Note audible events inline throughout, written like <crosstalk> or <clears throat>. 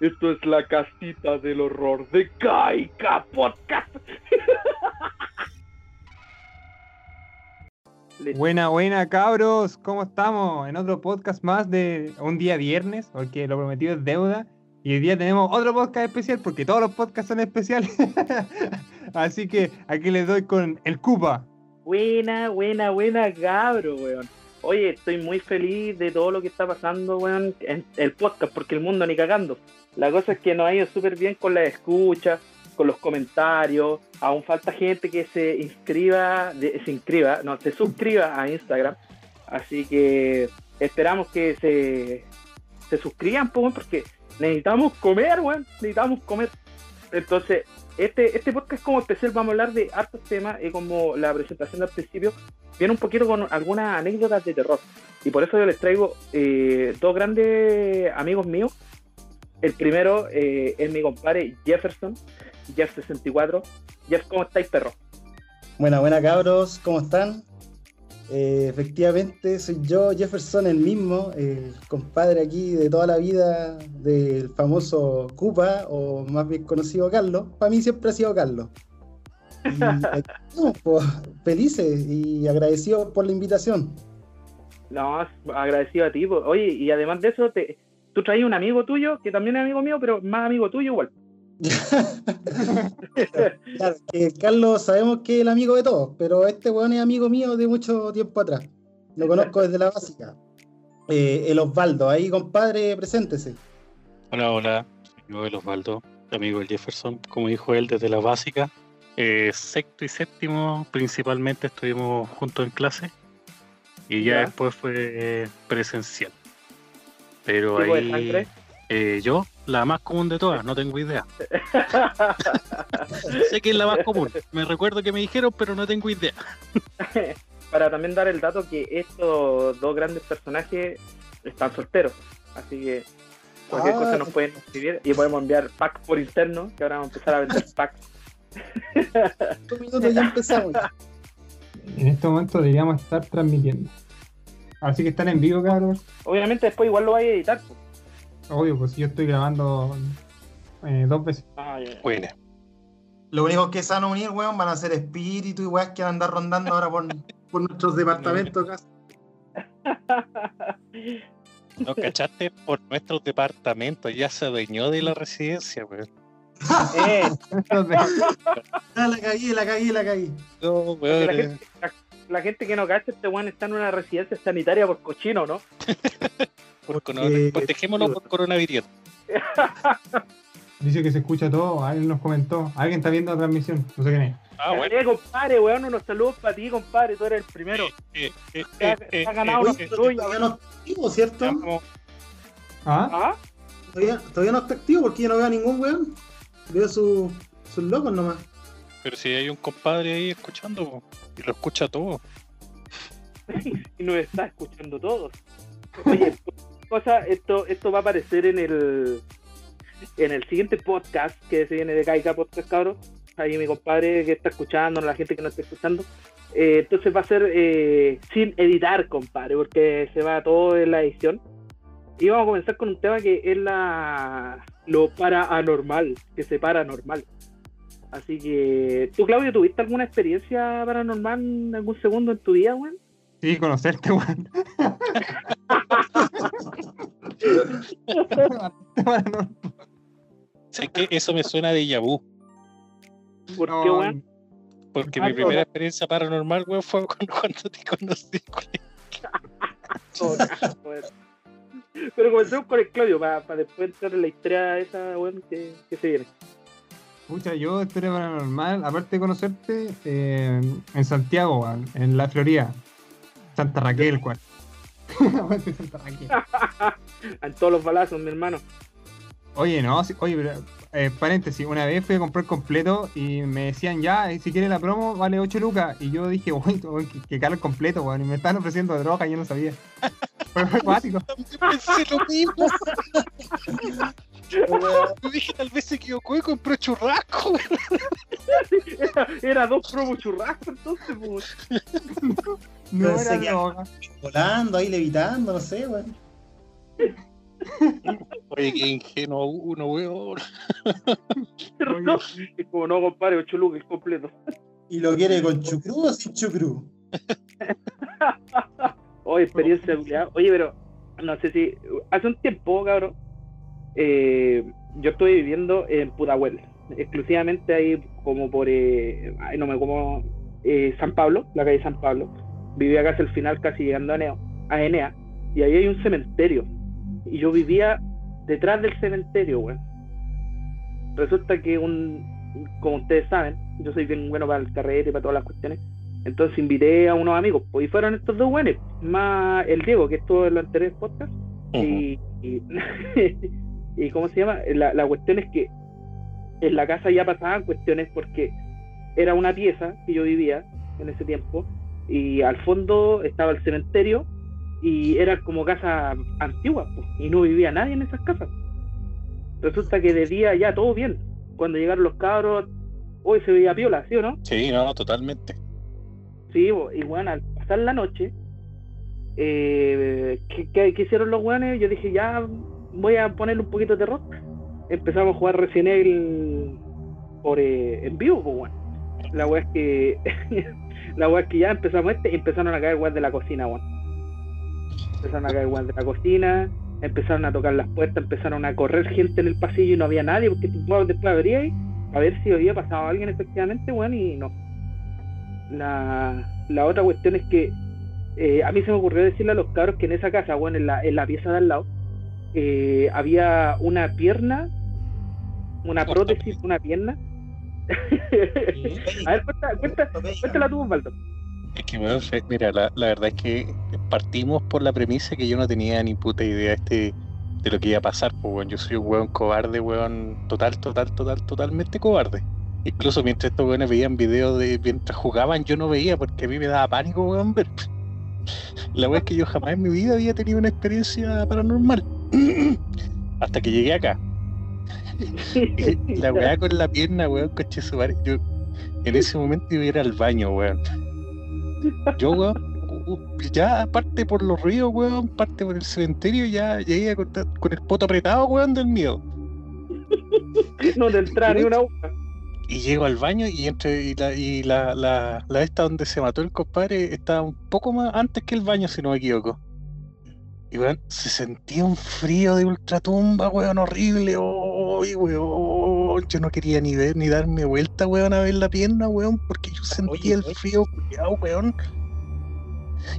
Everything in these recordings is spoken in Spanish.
Esto es la casita del horror de Kaika Podcast. Buena, buena, cabros. ¿Cómo estamos? En otro podcast más de un día viernes, porque lo prometido es deuda. Y hoy día tenemos otro podcast especial, porque todos los podcasts son especiales. <laughs> Así que aquí les doy con el Cupa. Buena, buena, buena, cabro, weón. Oye, estoy muy feliz de todo lo que está pasando, weón, en el podcast, porque el mundo ni cagando. La cosa es que nos ha ido súper bien con la escucha, con los comentarios. Aún falta gente que se inscriba, se inscriba, no, se suscriba a Instagram. Así que esperamos que se, se suscriban, pues, porque necesitamos comer, weón, necesitamos comer. Entonces, este, este podcast como especial vamos a hablar de hartos temas, y como la presentación al principio, viene un poquito con algunas anécdotas de terror. Y por eso yo les traigo eh, dos grandes amigos míos. El primero eh, es mi compadre Jefferson, Jeff64. Jeff, ¿cómo estáis, perro? Buena, buena, cabros, ¿cómo están? Eh, efectivamente, soy yo, Jefferson, el mismo, el compadre aquí de toda la vida del famoso Cupa, o más bien conocido Carlos. Para mí siempre ha sido Carlos. Y <laughs> pues, felices y agradecidos por la invitación. No, agradecido a ti. Oye, y además de eso, te, tú traes un amigo tuyo, que también es amigo mío, pero más amigo tuyo igual. <laughs> claro, que Carlos sabemos que es el amigo de todos, pero este weón es amigo mío de mucho tiempo atrás. Lo conozco desde la básica. Eh, el Osvaldo, ahí compadre, preséntese. Hola, hola, yo el Osvaldo, amigo del Jefferson, como dijo él, desde la básica. Eh, sexto y séptimo principalmente estuvimos juntos en clase y ya, después fue presencial. Pero ahí eh, yo, la más común de todas, no tengo idea. <laughs> sé que es la más común. Me recuerdo que me dijeron, pero no tengo idea. <laughs> Para también dar el dato que estos dos grandes personajes están solteros. Así que cualquier cosa nos ah, pueden escribir y podemos enviar packs por interno, que ahora vamos a empezar a vender packs. <laughs> ya empezamos. En este momento deberíamos estar transmitiendo. Así que están en vivo, cabros. Obviamente después igual lo vais a editar. Obvio, pues yo estoy grabando eh, dos veces. Ah, Bueno. Lo único que se van a unir, weón, van a ser espíritu y weas que van a andar rondando ahora por, por nuestros departamentos acá. No cachaste por nuestros departamentos, ya se adueñó de la residencia, weón. eh. <laughs> ah, la cagué, la cagué, la cagué. No, weón. La gente, la, gente, que no cacha, este weón está en una residencia sanitaria por cochino, ¿no? <laughs> Por Porque... Protejémonos por coronavirus. <laughs> Dice que se escucha todo, alguien nos comentó, alguien está viendo la transmisión, no sé quién es. Ah, bueno. Eh, compadre, weón, unos saludos para ti, compadre, tú eres el primero. Eh, eh, eh, eh ha, ganado unos Todavía no está activo, ¿cierto? ¿Ah? ¿Ah? Todavía, todavía no está activo porque yo no veo a ningún weón. Veo sus locos nomás. Pero si hay un compadre ahí escuchando, y lo escucha todo. <laughs> y nos está escuchando todos. Oye, cosa, esto, esto va a aparecer en el en el siguiente podcast que se viene de Kaika Podcast, cabros. Ahí mi compadre que está escuchando, la gente que no está escuchando. Eh, entonces va a ser eh, sin editar, compadre, porque se va todo en la edición. Y vamos a comenzar con un tema que es la lo paranormal, que se paranormal. Así que, ¿tú, Claudio, tuviste alguna experiencia paranormal en algún segundo en tu vida, weón? Sí, conocerte, weón. sé que eso me suena de Yabu. ¿Por qué, weón? Porque mi primera experiencia paranormal, weón, fue <laughs> cuando, te conocí, Pero comencemos con el Claudio, para, después entrar en la historia esa, weón, que, que se viene. Pucha, yo historia paranormal, aparte de conocerte, eh, en Santiago, weón, en la Florida. Santa Raquel, cual. <laughs> Santa Raquel. <laughs> en todos los balazos, mi hermano. Oye, no, oye, pero, eh, paréntesis, una vez fui a comprar completo y me decían ya, si quieres la promo vale 8 lucas. Y yo dije, <laughs> uy, que, que caro el completo, weón. Y me están ofreciendo droga y yo no sabía. <laughs> Fue, fue cuático. Pensé lo mismo. Yo dije, tal vez se equivocó y compró churrasco. Era, <laughs> era dos promos churrasco entonces, pues. No, era que volando ahí, levitando, no sé, weón. Oye, qué ingenuo uno, weón. No, es como no, compadre, 8 lucas es completo. ¿Y lo quiere con chucrú o sin chucrú? <laughs> Oye, experiencia culiao. Oye, pero no sé si. Hace un tiempo, cabrón. eh, yo estoy viviendo en Pudahuel. Exclusivamente ahí, como por. eh, ay, no me como. eh, San Pablo, la calle San Pablo. Vivía casi al final, casi llegando a, Neo, a Enea. Y ahí hay un cementerio. Y yo vivía detrás del cementerio, weón. Resulta que un. Como ustedes saben, yo soy bien bueno para el carrete y para todas las cuestiones. Entonces invité a unos amigos, pues, y fueron estos dos buenos, más el Diego, que estuvo en los anteriores podcasts, y, y, <laughs> y ¿cómo se llama? La, la cuestión es que en la casa ya pasaban cuestiones porque era una pieza que yo vivía en ese tiempo, y al fondo estaba el cementerio, y era como casa antigua, pues, y no vivía nadie en esas casas. Resulta que de día ya todo bien. Cuando llegaron los cabros, hoy se veía piola, ¿sí o no? Sí, no, totalmente. Sí, y bueno, al pasar la noche, eh, ¿qué, qué- qué hicieron los weones? Yo dije, ya voy a ponerle un poquito de rock. Empezamos a jugar Resident Evil por, eh, en vivo, pues bueno. La wea es que. <laughs> la wea es que ya empezamos este y empezaron a caer weas de la cocina, weón. Empezaron a caer de la cocina, empezaron a tocar las puertas, empezaron a correr gente en el pasillo y no había nadie, porque tú después abría ahí a ver si había pasado alguien efectivamente, weón, y no. La, la otra cuestión es que eh, a mí se me ocurrió decirle a los cabros que en esa casa, bueno, en la, en la pieza de al lado, eh, había una pierna, una prótesis, una pierna. <laughs> a ver, cuenta, cuenta, cuéntala tú, Osvaldo. Es que, weón, fe- mira, la, la verdad es que partimos por la premisa que yo no tenía ni puta idea este de lo que iba a pasar, pues, weón. Yo soy un weón cobarde, weón, total, total, total, totalmente cobarde. Incluso mientras estos weones veían videos de mientras jugaban, yo no veía porque a mí me daba pánico, weón, ver. <laughs> La weá es que yo jamás en mi vida había tenido una experiencia paranormal. <clears throat> Hasta que llegué acá. <laughs> La weá con la pierna, weón, coche su. Yo en ese momento iba a ir al baño, weón. Yo, weón, ya aparte por los ríos, weón, parte por el cementerio, ya llegué con, con el poto apretado, weón, del miedo. <laughs> no te entraba ni una hoja. Y llego al baño y entre y la, y la, la, la esta donde se mató el compadre estaba un poco más antes que el baño, si no me equivoco. Y weón, se sentía un frío de ultratumba, weón, horrible. ¡Ay, weón! Yo no quería ni ver ni darme vuelta, weón, a ver la pierna, weón, porque yo sentía el frío, culiao, weón.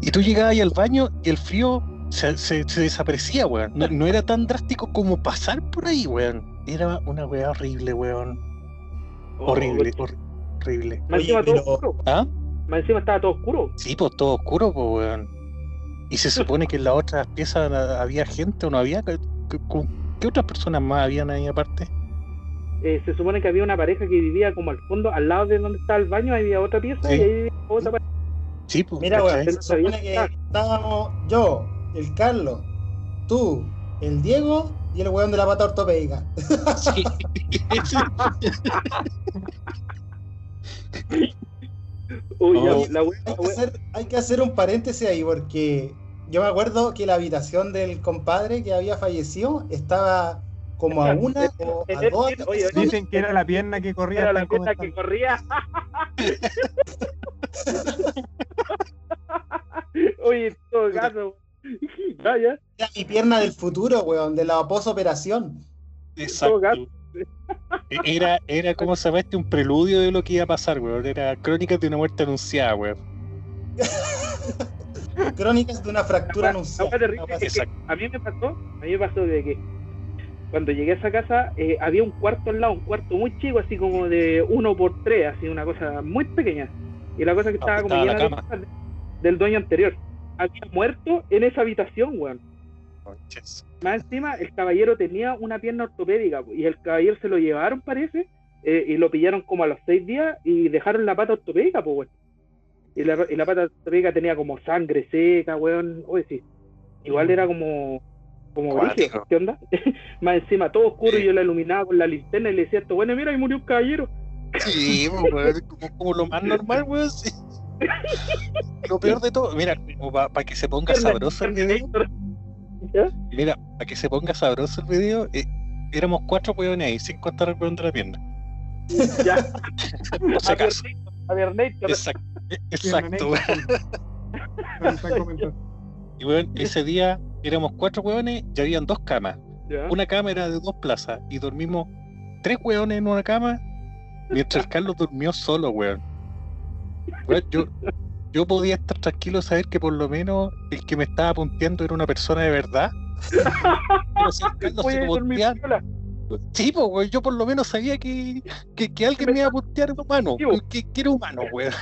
Y tú llegabas ahí al baño y el frío se, se- se desaparecía, weón. No, no era tan drástico como pasar por ahí, weón. Era una weá horrible, weón. Horrible, hor- horrible. Más encima todo oscuro. ¿Ah? Más encima estaba todo oscuro. Sí, pues todo oscuro, pues, weón. Y se supone que en las otras piezas había gente o no había. ¿Qué, qué- qué otras personas más habían ahí aparte? Eh, se supone que había una pareja que vivía como al fondo, al lado de donde estaba el baño, había otra pieza Sí. y ahí vivía otra pareja. Sí, pues. Mira, weón, se supone que estábamos yo, el Carlos, tú, el Diego y el weón de la pata ortopédica. Sí. Uy, Oh. la wea- Hay que, hacer, hay que hacer un paréntesis ahí porque yo me acuerdo que la habitación del compadre que había fallecido estaba como a una o a dos Oye. Dicen que era la pierna que corría. Era la pierna que corría. <laughs> Oye, en todo caso. Ya, ya. Era mi pierna del futuro, weón, de la posoperación. Exacto. caso. Era, era como se llama este, un preludio de lo que iba a pasar, weón. Era crónicas de una muerte anunciada, weón. <laughs> Crónicas de una fractura anunciada. a mí me pasó, a mí me pasó de que cuando llegué a esa casa eh, había un cuarto al lado, un cuarto muy chico, así como de uno por tres, así una cosa muy pequeña. Y la cosa que estaba como estaba la llena de cosas de- del dueño anterior. Había muerto en esa habitación, weón. Más encima, el caballero tenía una pierna ortopédica y el caballero se lo llevaron, parece, eh, y lo pillaron como a los seis días y dejaron la pata ortopédica, pues, weón. Y la, y la pata ortopédica tenía como sangre seca, weón. Oye, sí. Igual era como. Como brígido, ¿Qué onda? <laughs> Más encima, todo oscuro, y yo la iluminaba con la linterna y le decía, esto, bueno, mira, ahí murió un caballero. Sí, pues, weón, como, como lo más normal, weón. sí. <laughs> Lo peor de todo, mira, para que se ponga sabroso el video. Mira, para que se ponga sabroso el video, eh, éramos cuatro hueones ahí, sin contar el hueón de la pierna. Ya. <laughs> Por si acaso. A ver, Nate, Exacto, exacto, Y weón, ese día éramos cuatro hueones y habían dos camas. Ya. Una cama era de dos plazas y dormimos tres hueones en una cama mientras <laughs> Carlos durmió solo, weón. Weón, yo, yo podía estar tranquilo saber que por lo menos el que me estaba punteando era una persona de verdad. Pero si el <laughs> Carlos se puntea. Sí, pues, weón, yo por lo menos sabía que, que, que alguien me iba a puntear humano, po. que, que era humano, weón.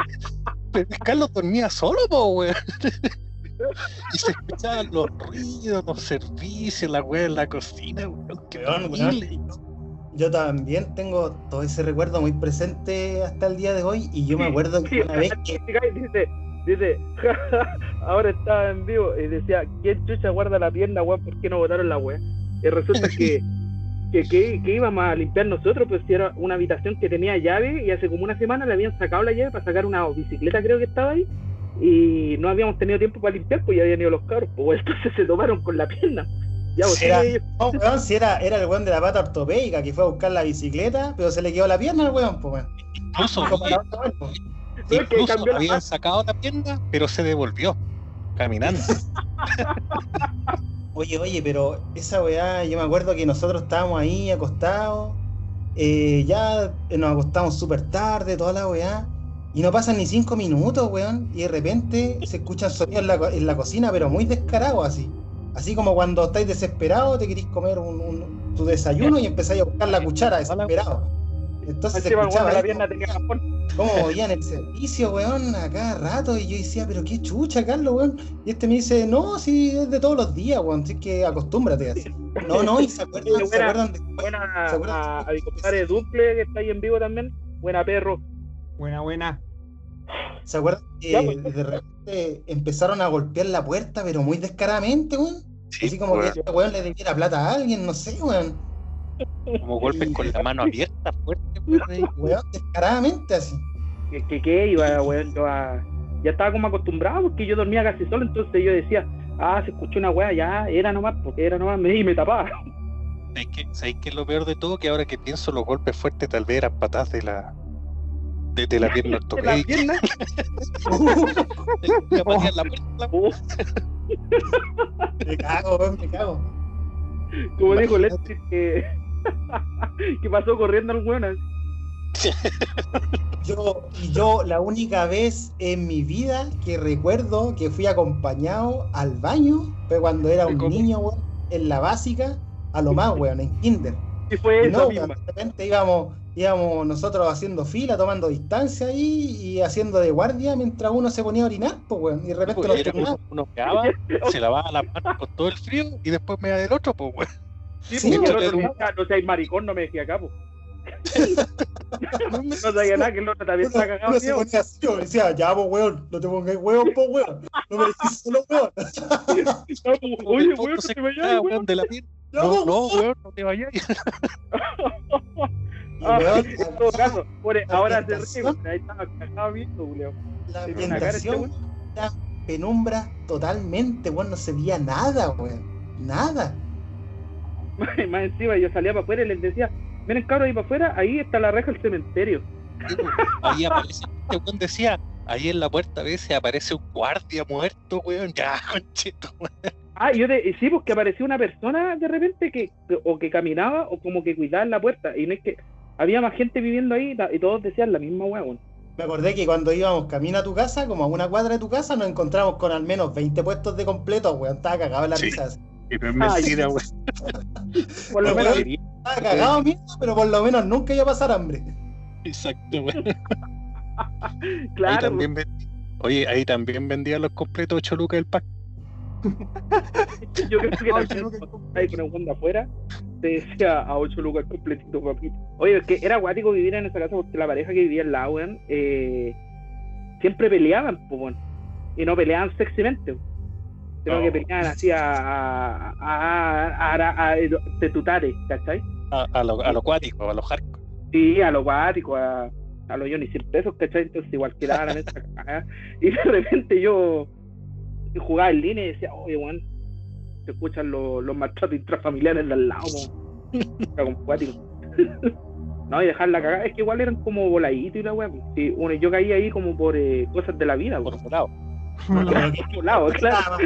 <laughs> Pero Carlos dormía solo, pues, weón. Y se escuchaban los ruidos, los servicios, la weá en la cocina, weón. Qué. Yo también tengo todo ese recuerdo muy presente hasta el día de hoy y yo me acuerdo <laughs> que una vez que Dice, dice, <laughs> ahora estaba en vivo y decía, ¿quién chucha guarda la pierna, weón? ¿Por qué no botaron la weá? Y resulta que, <laughs> que, que, que íbamos a limpiar nosotros, pues si era una habitación que tenía llave y hace como una semana le habían sacado la llave para sacar una bicicleta, creo que estaba ahí, y no habíamos tenido tiempo para limpiar, pues ya habían ido los cabros, pues <laughs> entonces se tomaron con la pierna. Ya, pues, Era- sí, No, weón, si era, era el weón de la pata ortopédica que fue a buscar la bicicleta, pero se le quedó la pierna al weón, pues weón. Incluso, pues. que incluso la habían sacado la pierna, pero se devolvió caminando. <laughs> Oye, oye, pero esa weá, yo me acuerdo que nosotros estábamos ahí acostados, eh, ya nos acostamos súper tarde, toda la weá, y no pasan ni cinco minutos, weón, y de repente se escuchan sonidos en la, co- en la cocina, pero muy descarados así. Así como cuando estáis desesperados, te queréis comer un, un- tu desayuno y empezáis a buscar la cuchara desesperado. Entonces se escuchaba la pierna tenía cómo el servicio, weón, a cada rato. Y yo decía, pero qué chucha, Carlos, weón. Y este me dice, no, sí, es de todos los días, weón. Así que acostúmbrate así. No, no, y se <laughs> acuerdan, se Buena. acuerdan de. Buena ¿Se acuerdan? a, a compadre Duple, que está ahí en vivo también. Buena perro. Buena, buena. ¿Se acuerdan que Ya, pues. de repente empezaron a golpear la puerta, pero muy descaradamente, weón? Sí, Así como weón, que este weón le debiera plata a alguien, no sé, weón. como golpes con la mano abierta, fuerte, weón. descaradamente así. que, que, que iba, weón, yo a- ya estaba como acostumbrado porque yo dormía casi solo, entonces yo decía, ah, se escuchó una weá, ya, era nomás, porque era nomás, me, y me tapaba. ¿Sabéis qué, ¿Sabéis qué es lo peor de todo? Que ahora que pienso, los golpes fuertes tal vez eran patas de la, de, de la pierna la ortopédica. pierna, <laughs> ponían la puerta, la- uh, <laughs> Me cago, weón, me cago. como dijo. Leti, que, <laughs> que pasó corriendo el weón. Yo, y yo la única vez en mi vida que recuerdo que fui acompañado al baño fue cuando era un niño, weón, en la básica, a lo más, weón, en kinder. Y fue Y esa no, misma. weón, de repente íbamos, íbamos nosotros haciendo fila, tomando distancia ahí y haciendo de guardia mientras uno se ponía a orinar, pues, weón, y de repente turnaba. uno, uno meaba, <laughs> se lavaba las manos con todo el frío y después me da del otro, pues, weón. Sí, Sí, porque el decía, no seas maricón, no me decía capo. <laughs> no sabía nada que el otro también está cagado, uno se tío. ponía así, weón, y decía, ya, pues, weón, no te pongas weón, pues, weón, no me decís solo, weón. <laughs> Oye, weón, no se te vayas, weón. de la No, no, weón, no te vayas. Ah, en todo caso, la ahora se ríe, ambientación. ahí estaba cagado viendo, Julio. la cara este ambientación era penumbra totalmente, weón, no se veía nada, weón, nada. Más <laughs> más encima yo salía para afuera y les decía, miren cabros ahí para afuera, ahí está la reja del cementerio. <laughs> Ahí aparece, este weón decía, ahí en la puerta a veces aparece un guardia muerto, weón. <laughs> Ya, conchito, weón. Ah, yo de, sí, pues que apareció una persona de repente que, que- o que caminaba o como que cuidaba en la puerta. Y no es que había más gente viviendo ahí y todos decían la misma weá, weón. Me acordé que cuando íbamos camino a tu casa, como a una cuadra de tu casa, nos encontramos con al menos 20 puestos de completo, weón, estaba cagado en la Sí. risa. Y no es mentira, weón. Por lo Bueno, menos. Estaba cagado mismo, pero por lo menos nunca iba a pasar hambre. Exacto, weón. <laughs> Ahí claro, también Oye, ahí también vendían los completos 8 lucas del pack. <laughs> yo creo que Ay, también ahí con el de afuera te decía a ocho lucas completito, papito. Oye, es que era guático vivir en esa casa porque la pareja que vivía al lado, weón, eh, siempre peleaban, pues, weón. Y no peleaban sexymente. Sino Oh. que peleaban así a, a, a, a, a, a- a- tetutares, ¿cachai? A, a lo, a lo acuático, a los hardcore. Sí, a lo guático, a, a los Johnny 100 pesos, ¿cachai? Entonces igual quedaba la mesa <laughs> cagada. Y de repente yo jugaba en línea y decía, oye, weón, se escuchan los, los maltratos intrafamiliares de al lado. <laughs> <laughs> No, y dejarla cagada, es que igual eran como voladitos y la weá. po. Sí, bueno, yo caí ahí como por eh, cosas de la vida, po. Por volado. Por volado, <laughs> claro.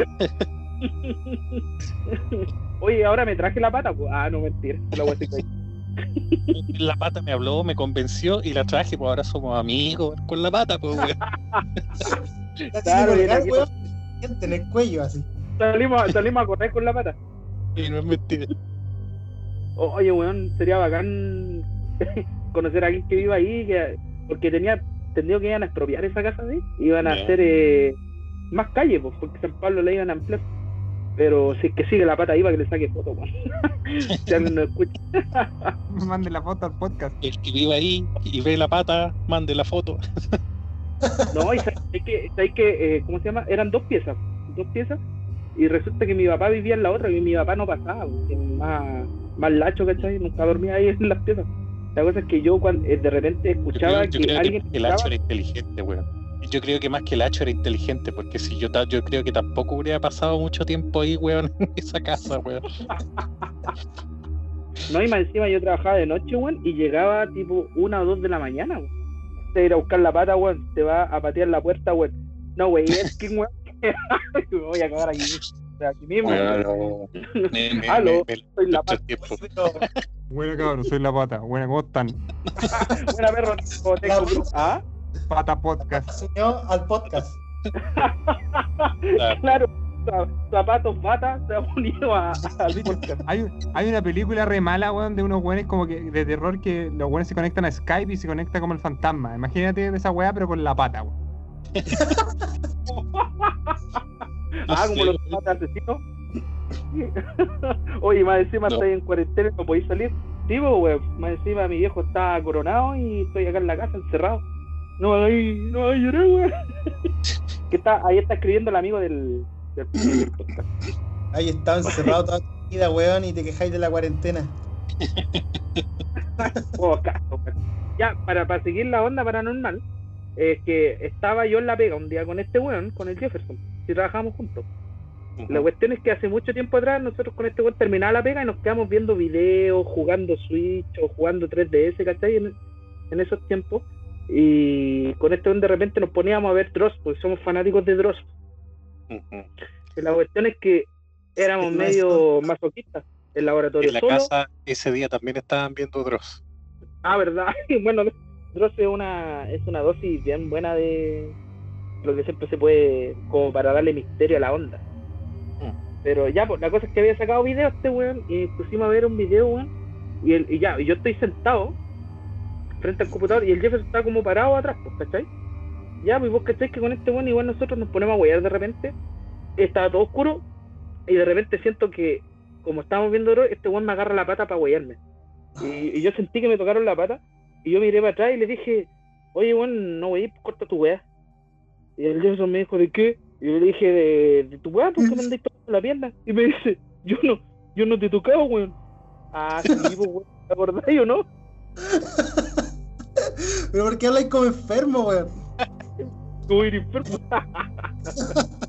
Oye, ahora me traje la pata, pues. Ah, no, mentira. La weá se. La pata me habló, me convenció y la traje, pues ahora somos amigos con la pata, pues weón. Claro, en el cuello así. Salimos, salimos a correr con la pata. Y no es mentira. Oye, weón, sería bacán <laughs> conocer a alguien que viva ahí, que, porque tenía entendido que iban a expropiar esa casa de ahí, iban a Ya. hacer eh, más calles, pues, porque San Pablo la iban a ampliar. Pero si es que sigue la pata ahí para que le saque foto, weón. <laughs> alguien no escucha. <laughs> Mande la foto al podcast. El que vive ahí y ve la pata, mande la foto. No, y sabes que, sabes que eh, ¿cómo se llama? Eran dos piezas, dos piezas, y resulta que mi papá vivía en la otra, y mi papá no pasaba, más, más lacho, ¿cachai? Nunca dormía ahí en las piezas. La cosa es que yo cuando, eh, de repente Yo escuchaba creo, yo que creo alguien que el hacho era inteligente, weón. Yo creo que más que el hacho era inteligente, porque si yo, yo creo que tampoco hubiera pasado mucho tiempo ahí, weón, <laughs> en esa casa, weón. No, y más encima yo trabajaba de noche, weón, y llegaba tipo una o dos de la mañana, weón. Te ir a buscar la pata, weón, te va a patear la puerta, weón. No, weón, es que, weón, <laughs> me voy a cagar aquí, aquí mismo, no. Aló, soy la pata. Bueno, cabrón, soy la pata. Bueno, ¿cómo están? <laughs> Buena perro, tengo- ¿Ah? Pata Podcast. Se unió al podcast. <laughs> Claro. Zapatos, bata, se ha unido a. Hay, un- hay una película re mala, weón, de unos weones como que de terror que los weones se conectan a Skype y se conecta como el fantasma. Imagínate esa weá, pero con la pata, weón. <laughs> Ah, como los zapatos asesinos. <laughs> Oye, más encima No. estáis en cuarentena, no podéis salir. Sí, pues, weón. Más encima mi viejo está coronado y estoy acá en la casa encerrado. No me hagáis, no me hagáis llorar, weón. <laughs> que está, ahí está escribiendo el amigo del, del, del podcast. Ahí estaba encerrado toda tu vida, weón, y te quejáis de la cuarentena. <laughs> Oh, caso. Ya, para, para seguir la onda paranormal, es que estaba yo en la pega un día con este weón, con el Jefferson, y trabajamos juntos. La cuestión es que hace mucho tiempo atrás nosotros con este weón terminaba la pega y nos quedamos viendo videos, jugando Switch o jugando 3DS, ¿cachai? En, en esos tiempos. Y con este weón de repente nos poníamos a ver Dross, porque somos fanáticos de Dross. La cuestión es que éramos ¿Qué medio masoquistas. El laboratorio En la solo. casa ese día también estaban viendo Dross. Ah, ¿verdad? <laughs> bueno, Dross es una, es una dosis bien buena de lo que siempre se puede, como para darle misterio a la onda. Mm. Pero ya, pues la cosa es que había sacado video este weón y pusimos a ver un video, weón. Y, el, y ya, y yo estoy sentado frente al computador y el Jefferson está como parado atrás, pues, ¿cachai? Ya, pues vos cachai que con este weón igual nosotros nos ponemos a huear de repente. Estaba todo oscuro y de repente siento que, como estábamos viendo Dross, este weón me agarra la pata para huearme. Y, yo sentí que me tocaron la pata y yo miré para atrás y le dije, oye, weón, no wey, corta tu weá. Y el Jefferson me dijo, ¿de qué? Y yo le dije, de, de tu weá, ¿por qué me andáis tocando la pierna? Y me dice, yo no, yo no te tocaba, weón. Ah, sí, pues, weón, ¿te acordáis o no? <laughs> Pero ¿por qué habláis como enfermo, weón? <laughs>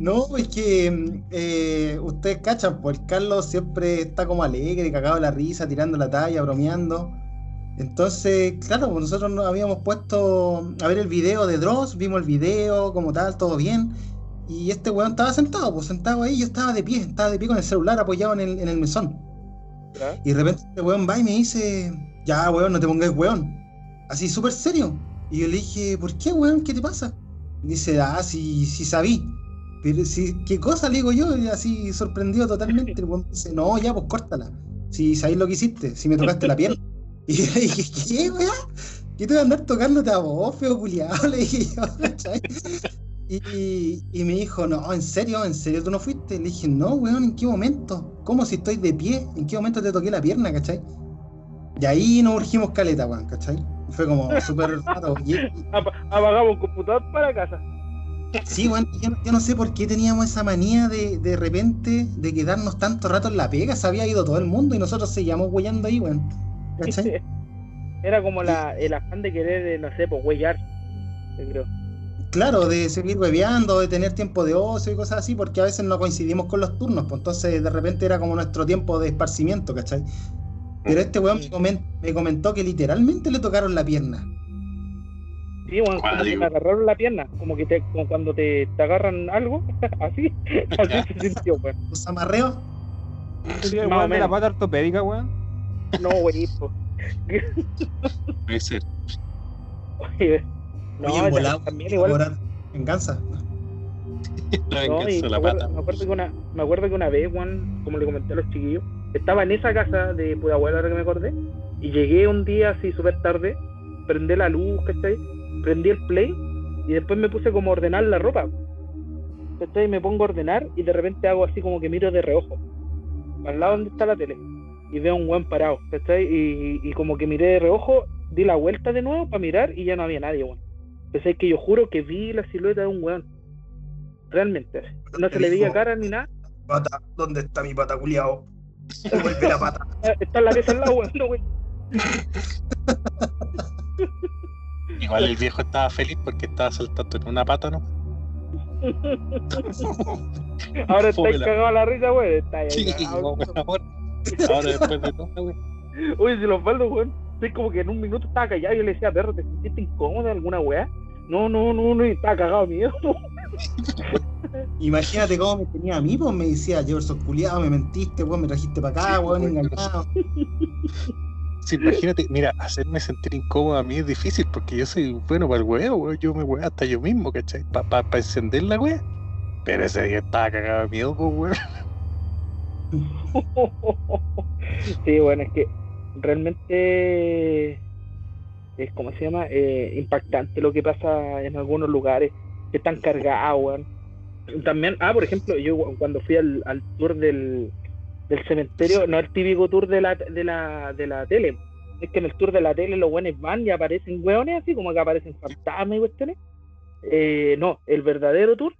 No, es que eh, ustedes cachan, pues el Carlos siempre está como alegre, cagado de la risa, tirando la talla, bromeando. Entonces, claro, pues nosotros nos habíamos puesto a ver el video de Dross, vimos el video, como tal, todo bien. Y este weón estaba sentado, pues sentado ahí, yo estaba de pie, estaba de pie con el celular apoyado en el, en el mesón. Y de repente este weón va y me dice, ya weón, no te pongas weón. Así súper serio. Y yo le dije, ¿por qué weón? ¿Qué te pasa? Dice, ah, sí, sí sabí. Pero si, ¿qué cosa? Le digo yo, así sorprendido totalmente. El weón dice, no, ya, pues córtala. Si sabéis lo que hiciste, si me tocaste la pierna. <laughs> Y le dije, ¿qué, weón? ¿Qué te voy a andar tocándote a vos, feo culiado? <laughs> Le dije yo. Y, y me dijo, no, ¿en serio? ¿En serio tú no fuiste? Le dije, no, weón, ¿en qué momento? ¿Cómo si estoy de pie? ¿En qué momento te toqué la pierna, cachai? Y ahí nos urgimos caleta, weón, ¿cachai? Fue como súper raro. <laughs> Apagamos un computador para casa. sí, weón, yo, yo no sé por qué teníamos esa manía de, de repente de quedarnos tanto rato en la pega. Se había ido todo el mundo y nosotros seguíamos huellando ahí, weón. ¿Cachai? <laughs> Era como la, el afán de querer, eh, no sé, pues huellar. Yo creo. claro, de seguir bebeando, de tener tiempo de ocio y cosas así, porque a veces no coincidimos con los turnos, pues entonces de repente era como nuestro tiempo de esparcimiento, ¿cachai? Pero este weón me comen- me comentó que literalmente le tocaron la pierna. Sí, weón, como que me agarraron la pierna, como que te, como cuando te, te agarran algo, <laughs> así, así se sintió, weón. ¿Los amarreos? ¿Sí, Más o weón, de la pata ortopédica, weón? No, po. <laughs> Puede ser. Oye, No, Oye, volado, también igual. venganza. <laughs> La No, y venganza me, la acuerdo, pata. me acuerdo que una, me acuerdo que una vez, Juan, como le comenté a los chiquillos, estaba en esa casa de Pudahuela, ahora que me acordé, y llegué un día así súper tarde, prendí la luz, ¿cachai? Prendí el play, y después me puse como a ordenar la ropa. ¿Cachai? Me pongo a ordenar, y de repente hago así como que miro de reojo, al lado donde está la tele, y veo un buen parado, ¿cachai? Y, y como que miré de reojo, di la vuelta de nuevo para mirar, y ya no había nadie, weón. Pensé que yo juro que vi la silueta de un weón. Realmente. No se le veía cara ni nada. ¿dónde está mi pata, culiao? Devuelve la pata. <laughs> Eh, Está en la mesa al lado, weón. no, weón. Igual el viejo estaba feliz porque estaba saltando en una pata, ¿no? <laughs> Ahora está cagado a la risa. Está ahí. Sí, cagado. ahora, ahora después de todo, güey. Oye, si los faldo, weón. Estoy como que en un minuto estaba callado y yo le decía, perro, ¿te sentiste incómodo alguna weá? No, no, no, no, y estaba cagado de miedo. <laughs> Imagínate cómo me tenía a mí, pues me decía, Jefferson culiao, me mentiste, weón, me trajiste para acá, Sí, weón, weón, engañado. Sí, imagínate, mira, hacerme sentir incómodo a mí es difícil porque yo soy bueno para el huevo, weón. Yo me huevo hasta yo mismo, ¿cachai? Para pa, pa encender la wea. Pero ese día estaba cagado de miedo, pues, weón. <laughs> sí, bueno, es que realmente es como se llama Eh, impactante lo que pasa en algunos lugares que están cargados, weón. También, ah, por ejemplo, yo cu- cuando fui al, tour del, del cementerio, no el típico tour de la, de la, de la tele, es que en el tour de la tele los buenos van y aparecen hueones así como que aparecen fantasmas y cuestiones. Eh, no, el verdadero tour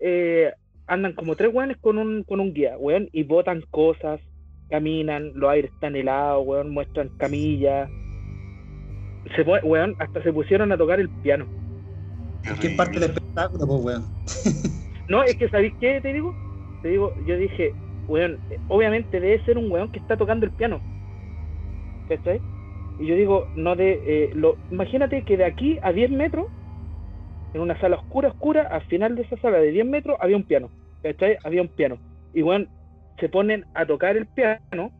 eh, andan como tres hueones con un, con un guía, weón, y botan cosas, caminan, los aires están helados, weón, muestran camillas. Se, weón, hasta se pusieron a tocar el piano. Es que es parte del espectáculo, pues, weón. <laughs> No, es que ¿sabéis qué te digo? Te digo, yo dije, weón, obviamente debe ser un weón que está tocando el piano. ¿Cachai? Y yo digo, no de. eh, lo, imagínate que de aquí a 10 metros, en una sala oscura, oscura, al final de esa sala de 10 metros había un piano. ¿Cachai? Había un piano. Y weón, se ponen a tocar el piano.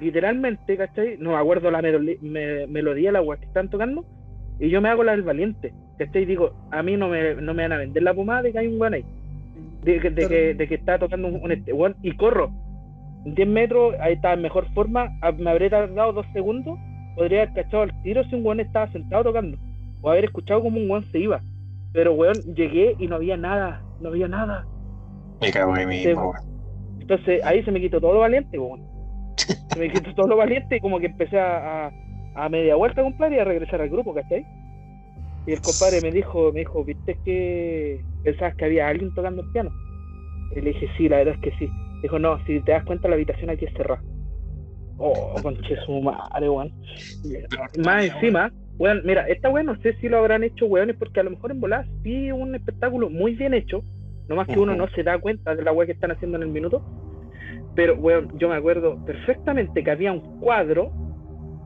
Literalmente, ¿cachai? No me acuerdo la melodía, me- melodía, la weá que están tocando. Y yo me hago la del valiente. ¿Cachai? Digo, a mí no me, no me van a vender la pomada de que hay un weón ahí. De, que- de que, de que está tocando un, un este, weón, y corro. En 10 metros, ahí está en mejor forma. a- Me habría tardado dos segundos. Podría haber cachado al tiro si un weón estaba sentado tocando. O haber escuchado como un weón se iba. Pero weón, llegué y no había nada. No había nada. Me cago en mí. Entonces ahí se me quitó todo valiente, weón. <laughs> Me quitó todo lo valiente y como que empecé a, a, a media vuelta, compadre, y a regresar al grupo, ¿cachai? Y el compadre me dijo, me dijo, ¿viste que pensabas que había alguien tocando el piano? Y le dije, sí, la verdad es que sí. Dijo, no, si te das cuenta la habitación aquí es cerrada. Oh, conche su madre, weón. Más encima, weón, mira, esta weón no sé si lo habrán hecho weones porque a lo mejor en volada sí un espectáculo muy bien hecho. Nomás que uno no se da cuenta de la weá que están haciendo en el minuto. Pero, weón, yo me acuerdo perfectamente que había un cuadro,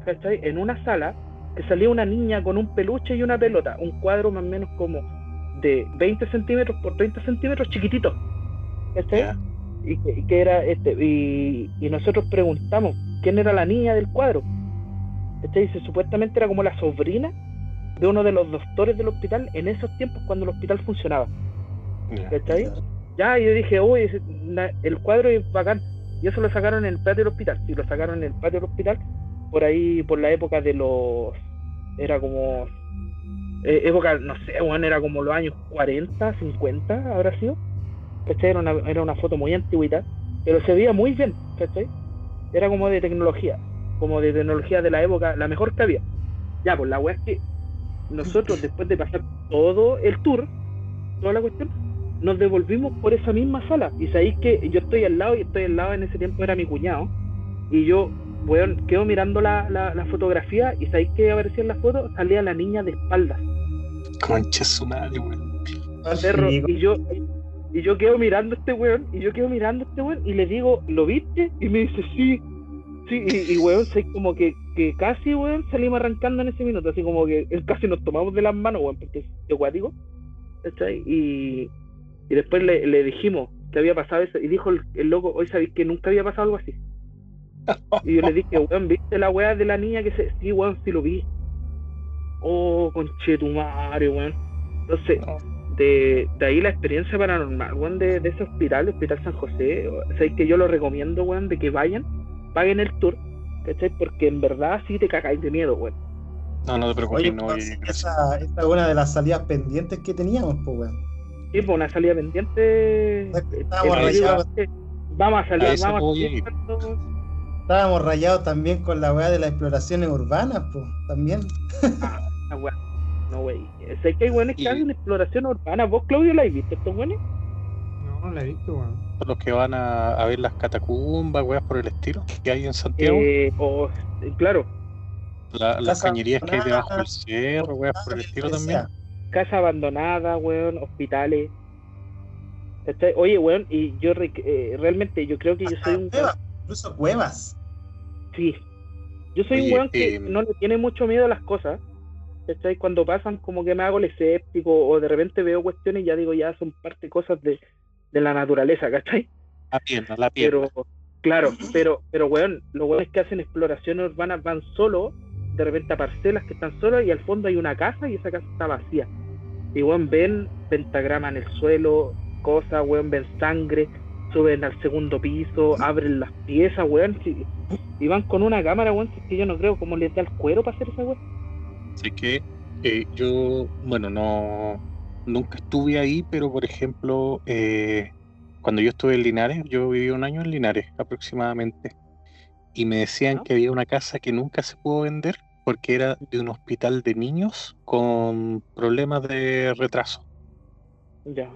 ¿cachai? En una sala que salía una niña con un peluche y una pelota. Un cuadro más o menos como de 20 centímetros por 30 centímetros, chiquitito. ¿Cachai? Ya. y que, y que era este y, y nosotros preguntamos quién era la niña del cuadro este dice supuestamente era como la sobrina de uno de los doctores del hospital en esos tiempos cuando el hospital funcionaba Ya. ¿cachai? ya y yo dije uy el cuadro es bacán y eso lo sacaron en el patio del hospital sí lo sacaron en el patio del hospital por ahí por la época de los era como eh, época no sé bueno era como los años 40 50 habrá sido ¿cachai? Era una, era una foto muy antigüita, pero se veía muy bien, ¿cachai? Era como de tecnología, como de tecnología de la época, la mejor que había. Ya, pues la weá es que nosotros después de pasar todo el tour, toda la cuestión, nos devolvimos por esa misma sala. Y sabéis que yo estoy al lado, y estoy al lado en ese tiempo era mi cuñado, y yo, weón, quedo mirando la, la, la fotografía, y sabéis que aparecía en la foto, salía la niña de espaldas. Concha su madre, weón. Perro, Sí, y yo y yo quedo mirando a este weón, y yo quedo mirando a este weón, y le digo, ¿lo viste? Y me dice, sí, sí, y, y weón, sé como que, que casi, weón, salimos arrancando en ese minuto, así como que casi nos tomamos de las manos, weón, porque es acuático, ¿cachai? Y, y después le, le dijimos que había pasado eso, y dijo el, el loco, hoy sabéis que nunca había pasado algo así. Y yo le dije, weón, ¿viste la weá de la niña que se... Sí, weón, sí lo vi. Oh, conchetumare, weón. Entonces, de, de ahí la experiencia paranormal, weón, de, de ese hospital, el Hospital San José, o sea, es que yo lo recomiendo, weón, de que vayan, paguen el tour, ¿cachai? Porque en verdad sí te cagáis de miedo, weón. No, no te preocupes, Oye, no esa, esta es una de las salidas pendientes que teníamos, pues, weón. Sí, pues una salida pendiente. Estábamos eh, rayados. eh, Vamos a salir, A vamos a. Estábamos rayados también con la weá de las exploraciones urbanas, pues, también. Ah, weón. No, wey. Sé que hay weones que hacen exploración urbana. ¿Vos, Claudio, la has visto estos weones? No, no la he visto, weón. los que van a, a ver las catacumbas, weas por el estilo, que hay en Santiago, Eh, o, claro, la- las cañerías que hay debajo del cerro, weas por el estilo también. Casa abandonada, weón, hospitales. ¿Cachai? Oye, weón, y yo eh, realmente yo creo que yo soy un Cuevas, incluso cuevas. sí. Yo soy Oye, un weón que eh, no le tiene mucho miedo a las cosas. ¿Cachai? Cuando pasan como que me hago el escéptico o de repente veo cuestiones y ya digo ya son parte cosas de, de la naturaleza, ¿cachai? La pierna, la pierna. Pero, claro, pero, pero weón, los weones que hacen exploraciones urbanas van solo, de repente a parcelas que están solas y al fondo hay una casa y esa casa está vacía. Y weón, ven pentagrama en el suelo, cosas, weón, ven sangre, suben al segundo piso, abren las piezas, weón, y van con una cámara, weón, si es que yo no creo cómo les da el cuero para hacer esa weón. Así que eh, yo, bueno, no nunca estuve ahí, pero por ejemplo, eh, cuando yo estuve en Linares, yo viví un año en Linares aproximadamente, y me decían ¿Ah? que había una casa que nunca se pudo vender porque era de un hospital de niños con problemas de retraso. Ya.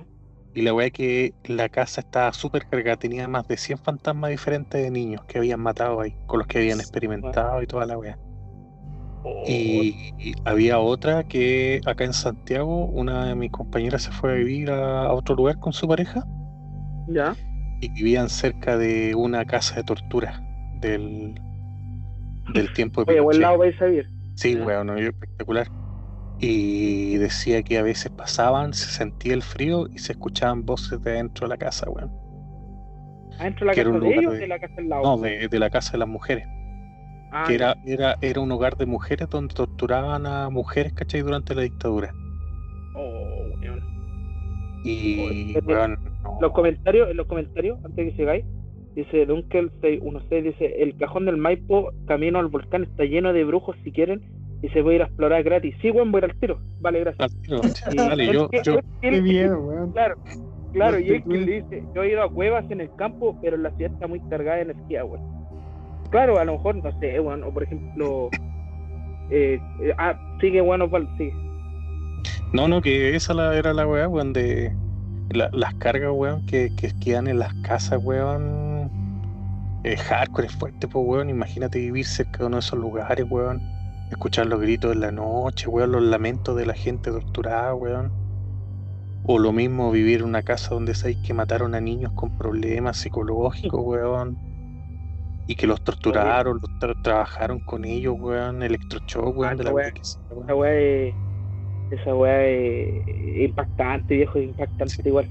Y la weá que la casa estaba súper cargada, tenía más de 100 fantasmas diferentes de niños que habían matado ahí, con los que habían experimentado y toda la weá. Oh, Y, y había otra que acá en Santiago, una de mis compañeras se fue a vivir a, a otro lugar con su pareja ya. y vivían cerca de una casa de tortura del, del tiempo de Oye, buen lado vais a ir. Sí, weón, no, espectacular. Y decía que a veces pasaban, se sentía el frío y se escuchaban voces de dentro de la casa, weón. ¿Adentro de la Que casa de ellos o de- de la casa del lado? No, de, de la casa de las mujeres. Ah, que era, era, era un hogar de mujeres donde torturaban a mujeres, ¿cachai? Durante la dictadura. Oh, weón. Y, Oye, weón, no. los comentarios, en los comentarios, antes que sigáis, dice Dunkel 616, dice, el cajón del Maipo, camino al volcán, está lleno de brujos si quieren, y se puede ir a explorar gratis. Sí, weón, voy a ir al tiro. Vale, gracias. Al tiro, <laughs> Y Dale, yo, Qué miedo, weón. Claro, claro, y Este que le dice, yo he ido a cuevas en el campo, pero la ciudad está muy cargada de energía, weón. Claro, a lo mejor, no sé, weón, o por ejemplo, <laughs> eh, eh, ah, sigue, bueno, Osvaldo, sigue. No, no, que esa la, era la weá, weón, de la- las cargas, weón, que, que quedan en las casas, weón. Eh, hardcore es fuerte, pues, weón. Imagínate vivir cerca de uno de esos lugares, weón. Escuchar los gritos en la noche, weón, los lamentos de la gente torturada, weón. O lo mismo vivir en una casa donde sabéis que mataron a niños con problemas psicológicos, weón. Y que los torturaron, los tra- trabajaron con ellos, weón. Electroshock, weón, Ah, de la weá. que sea, weón. Esa weá es, esa weá es impactante, viejo, es impactante Sí. igual.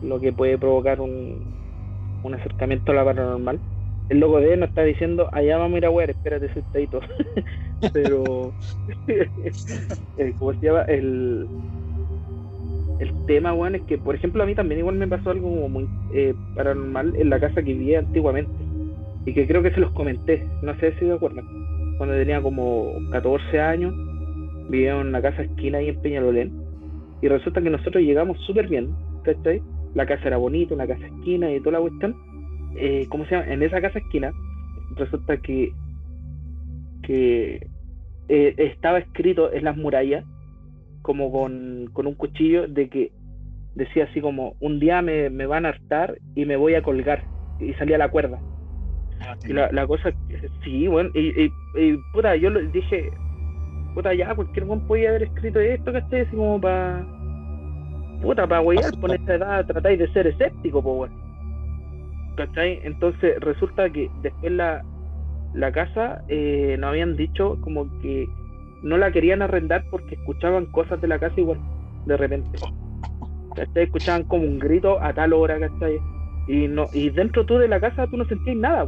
Lo que puede provocar un, un acercamiento a la paranormal. El loco de él nos está diciendo, allá vamos a ir a wear, espérate sentadito. <laughs> Pero, <laughs> eh, ¿cómo se llama? El, el tema, weón, es que, por ejemplo, a mí también igual me pasó algo como muy eh, paranormal en la casa que vivía antiguamente. Y que creo que se los comenté, no sé si se acuerdan. Cuando tenía como 14 años, vivía en una casa esquina ahí en Peñalolén. Y resulta que nosotros llegamos súper bien, ¿cachai? La casa era bonita, una casa esquina y toda la cuestión. Eh, ¿Cómo se llama? En esa casa esquina, resulta que, que eh, estaba escrito en las murallas, como con, con un cuchillo, de que decía así como, un día me, me van a hartar y me voy a colgar. Y salía la cuerda. Y la, la cosa, sí, bueno, y, y, y, puta, yo lo dije, puta, ya, cualquier buen podía haber escrito esto, ¿cachai? Así como para. Puta, para weyar, por esta edad tratáis de ser escéptico, pues, weón. ¿Cachai? Entonces resulta que después la, la casa eh, nos habían dicho como que no la querían arrendar porque escuchaban cosas de la casa igual, de repente. ¿Cachai? Escuchaban como un grito a tal hora, ¿cachai? Y, no, y dentro tú de la casa tú no sentías nada,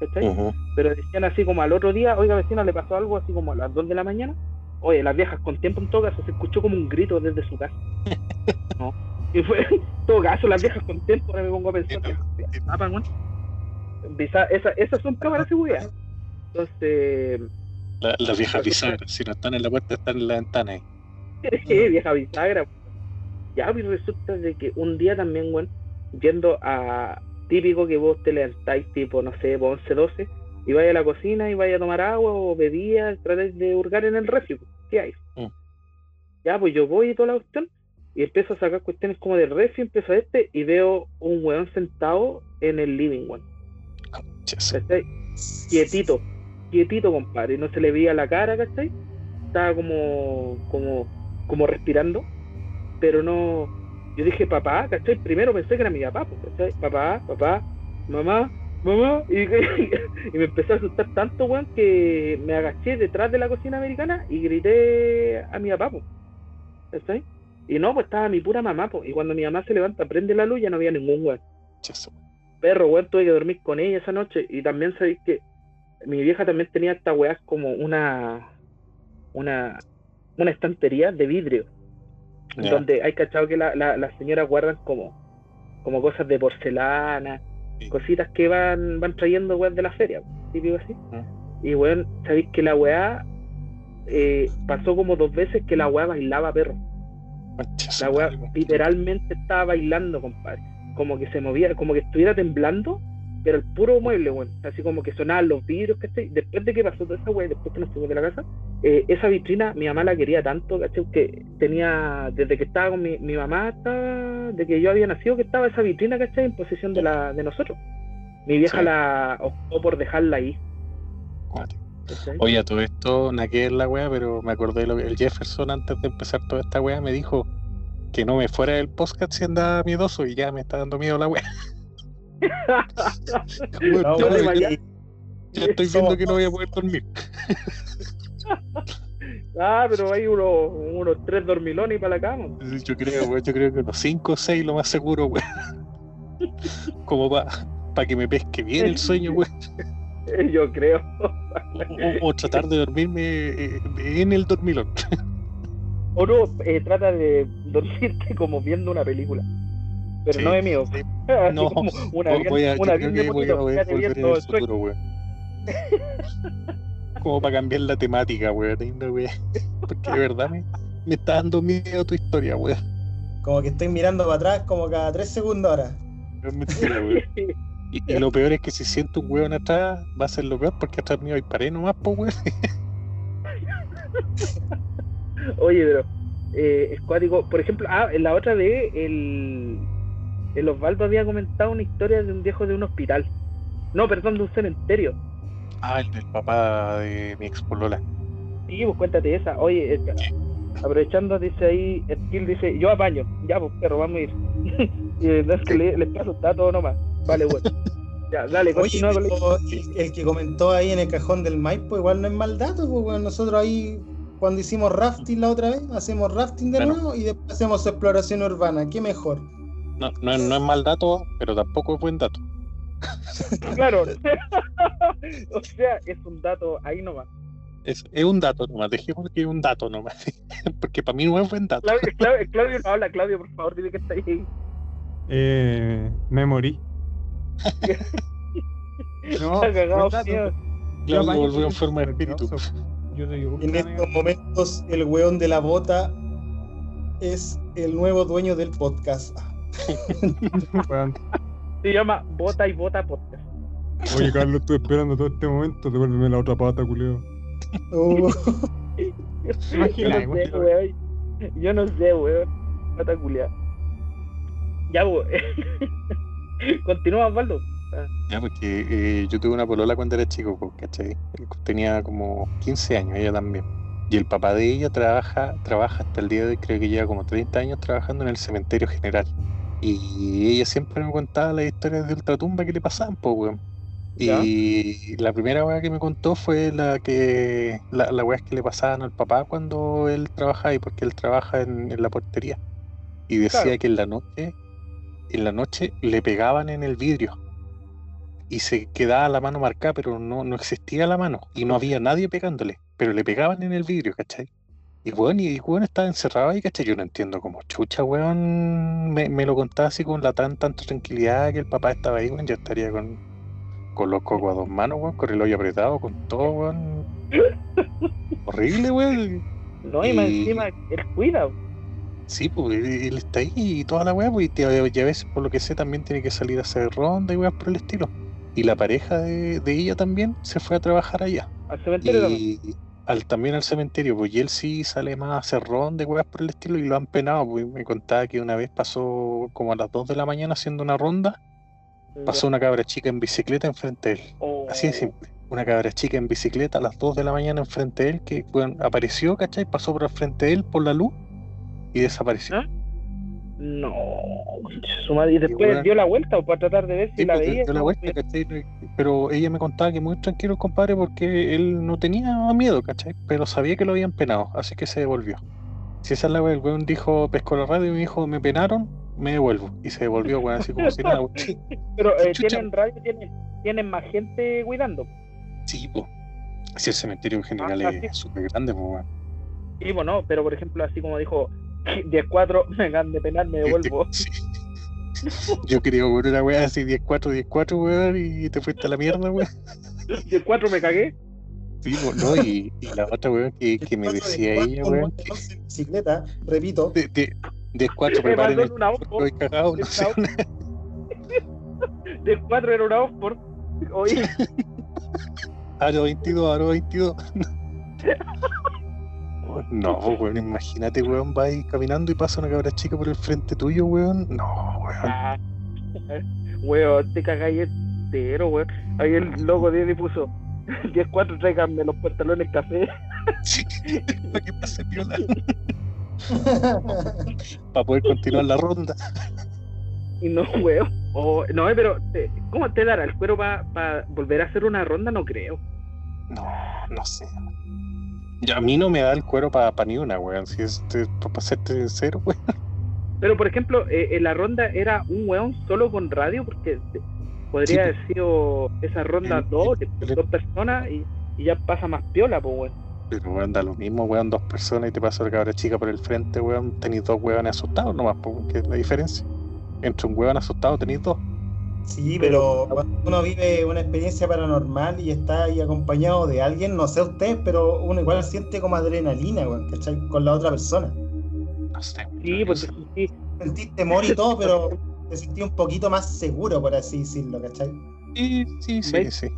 ¿cachai? Pero decían así como al otro día, oiga vecina, le pasó algo así como a las 2 de la mañana. Oye, las viejas con tiempo en todo caso se escuchó como un grito desde su casa. <laughs> ¿no? Y fue, en <laughs> todo caso, las viejas con tiempo, ahora me pongo a pensar que se tapan, weón. Esas son cámaras de seguridad. Entonces, La- las viejas bisagras, si no están en la puerta, están en la ventana. ahí. <laughs> eh, vieja bisagra. Ya, pues resulta de que un día también, weón, yendo a típico que vos te levantáis tipo, no sé, pues 11, 12, y vaya a la cocina y vaya a tomar agua o bebida, tratáis de hurgar en el pues, ¿qué hay? Mm. Ya, pues yo voy y toda la cuestión, y empiezo a sacar cuestiones como del refri, empiezo a este, y veo un weón sentado en el living. Ches. ¿cachai? Quietito, quietito, compadre, no se le veía la cara, ¿cachai? Estaba como, como, como respirando, pero no. Yo dije, papá, ¿cachai? Primero pensé que era mi papá, pues, ¿cachai? Papá, papá, mamá, mamá, y, <laughs> y me empezó a asustar tanto, weón, que me agaché detrás de la cocina americana y grité a mi papá, pues, ¿cachai? Y no, pues estaba mi pura mamá, pues, y cuando mi mamá se levanta, prende la luz, ya no había ningún weón perro, weón, tuve que dormir con ella esa noche. Y también sabéis que mi vieja también tenía esta weá como una, una, una estantería de vidrio. Donde hay cachado que la- la- las señoras guardan como, como cosas de porcelana, Sí. cositas que van, van trayendo weón de la feria, típico así. Mm. Y weón, sabéis que la weá eh, pasó como dos veces que la weá bailaba perro. La weá literalmente estaba bailando, compadre. Como que se movía, como que estuviera temblando, pero el puro mueble, weón. Así como que sonaban los vidrios, ¿cachai? Después de que pasó toda esa weá, después que nos fuimos de la casa, eh, esa vitrina, mi mamá la quería tanto, ¿cachai? Que tenía, desde que estaba con mi, mi mamá, hasta de que yo había nacido, que estaba esa vitrina, ¿cachai? En posesión de, la, de nosotros. Mi vieja Sí. la optó por dejarla ahí. Cuático. ¿Cachai? Oye, a todo esto, nada que ver la wea, pero me acordé de lo que el Jefferson antes de empezar toda esta wea me dijo que no me fuera del podcast si andaba miedoso y ya me está dando miedo la No, ya, bueno, ya- ya- ya estoy viendo que no voy a poder dormir. ah, pero hay unos, unos tres dormilones para la cama. Yo creo, wea, yo creo que los 5 o 6 lo más seguro, wea. Como para que me pesque bien el sueño, wea. <laughs> Yo creo. O, o tratar de dormirme eh, en el dormilón. <laughs> O no, eh, trata de dormirte como viendo una película. Pero Sí, no de mío. sí. <laughs> No, como una Voy- a, una creo que voy a volver en el futuro, weón. Como para cambiar la temática, weón. Porque de verdad me, me está dando miedo tu historia, weón. Como que estoy mirando para atrás como cada tres segundos ahora. Es mentira, weón. Y, lo peor es que si siento un weón atrás, va a ser lo peor porque atrás mío hay pared nomás, pues, weón. <laughs> Oye, pero eh, es cuático. Por ejemplo, ah, en la otra vez el, el Osvaldo había comentado una historia de un viejo de un hospital. No, perdón, de un cementerio. Ah, el del papá de mi ex polola. Sí, pues cuéntate esa. Oye, eh, aprovechando, dice ahí, Skill dice, yo apaño. Ya, pues perro, vamos a ir. <laughs> y eh, es que le, les paso datos nomás. Vale, bueno. Ya, dale, Oye, el, el que comentó ahí en el cajón del Maipo igual no es mal dato, weón. nosotros ahí cuando hicimos rafting la otra vez, hacemos rafting de Bueno. nuevo y después hacemos exploración urbana, qué mejor. No, no, es- no es mal dato, pero tampoco es buen dato. <laughs> Claro. <laughs> o sea, es un dato ahí nomás. Es, es un dato nomás, dejemos que es un dato nomás. <laughs> Porque para mí no es buen dato. Claudio, Claudio, Claudio no habla, Claudio, por favor, dile que está ahí. Eh, me morí. <laughs> No, cagado. Yo apaño volvió en porque forma de espíritu. Yo En estos momentos el weón de la bota es el nuevo dueño del podcast. Se llama Bota y Bota Podcast. Oye, Carlos, estoy esperando todo este momento. Devuélveme la otra pata, culeo. Uh, <laughs> Yo Imagina, no sé, weón. Yo no sé, weón. Pata. Ya, weón. <laughs> Continúa, Osvaldo. Ya, porque eh, yo tuve una polola cuando era chico, pues, ¿cachai? Tenía como 15 años, ella también. Y el papá de ella trabaja, trabaja hasta el día de hoy, creo que lleva como 30 años trabajando en el cementerio general. Y ella siempre me contaba las historias de ultratumba que le pasaban, pues, weón. Ya. Y la primera weá que me contó fue la que la, la weá que le pasaban al papá cuando él trabajaba ahí, porque él trabaja en, en la portería. Y decía Claro. que en la noche, en la noche le pegaban en el vidrio. Y se quedaba la mano marcada, pero no, no existía la mano. Y no había nadie pegándole. Pero le pegaban en el vidrio, ¿cachai? Y weón, y weón estaba encerrado ahí, ¿cachai? Yo no entiendo cómo chucha, weón, me, me lo contaba así con la tan tanta tranquilidad que el papá estaba ahí, weón. Yo estaría con, con los cocos a dos manos, weón, con el hoyo apretado, con todo, weón. <laughs> Horrible, weón. No, y más encima, él cuida. Sí, pues él, está ahí y toda la weá, pues, y, a veces, por lo que sé, también tiene que salir a hacer ronda y weas por el estilo. Y la pareja de, de ella también se fue a trabajar allá. Al cementerio también. Y al, también al cementerio, pues, y él sí sale más a hacer ronda y weas por el estilo y lo han penado, pues, me contaba que una vez pasó como a las 2 de la mañana haciendo una ronda, pasó una cabra chica en bicicleta enfrente de él. Oh, Así de simple. Una cabra chica en bicicleta a las 2 de la mañana enfrente de él, que apareció, ¿cachai? Pasó por el frente de él por la luz y desapareció. ¿Ah? No, concha su madre. Y después weón. dio la vuelta o para tratar de ver si Sí, la pues, veía. dio la vuelta, ¿cachai? Pero ella me contaba que muy tranquilo el compadre porque él no tenía miedo, ¿cachai? Pero sabía que lo habían penado, así que se devolvió. Si esa es la wea, el weón dijo, pescó la radio y me dijo, me penaron, me devuelvo. Y se devolvió, weón, así como si nada, weón. <laughs> Pero eh, tienen radio, tienen, tienen más gente cuidando. sí, po. Si el cementerio en general Ah, es súper grande, pues, weón. Sí, bueno, pero por ejemplo, así como dijo <laughs> 10-4, <laughs> me hagan de penar, me devuelvo. <laughs> Sí. Yo creo, weón, una weá así 10-4, 10-4, weón, y te fuiste a la mierda, weón. 10-4 me cagué. Sí, no, y, y la otra weón que, que me decía ella, weón, bicicleta, repito. de, de, 10-4 Me preparen el en una Oxford. estoy cagado, no sé. 10-4 era una Oxford. Oye, Aro 22, Aro 22. No, weón, imagínate, weón, va ahí caminando y pasa una cabra chica por el frente tuyo, weón. No, weón. ah, <laughs> weón, te cagáis entero, weón. Ahí el logo de él puso <laughs> 10-4, tráiganme los pantalones café. Sí, <laughs> para que pase piola. Para poder continuar la ronda. Y no, weón. Oh, no, eh, pero eh, ¿cómo te dará el cuero para volver a hacer una ronda? No creo. No, no sé. Ya, a mí no me da el cuero para ni una, weón. Si es para serte sincero, <laughs> weón. Pero por ejemplo, eh, en la ronda era un weón solo con radio, porque eh, podría Sí, haber sido esa ronda El- dos, de dos personas y, y ya pasa más piola, pues weón. Pero, weón, da lo mismo, weón, dos personas y te pasa la cabra chica por el frente, weón. Tenéis dos weones asustados nomás, porque es la diferencia. Entre un weón asustado tenéis dos. Sí, pero cuando uno vive una experiencia paranormal y está ahí acompañado de alguien, no sé usted, pero uno igual siente como adrenalina, weón, ¿cachai? Con la otra persona. No sé. Sí, yo- pues sí, Sentís temor y <laughs> todo, pero te sentí un poquito más seguro, por así decirlo, ¿cachai? Sí, sí, sí, sí.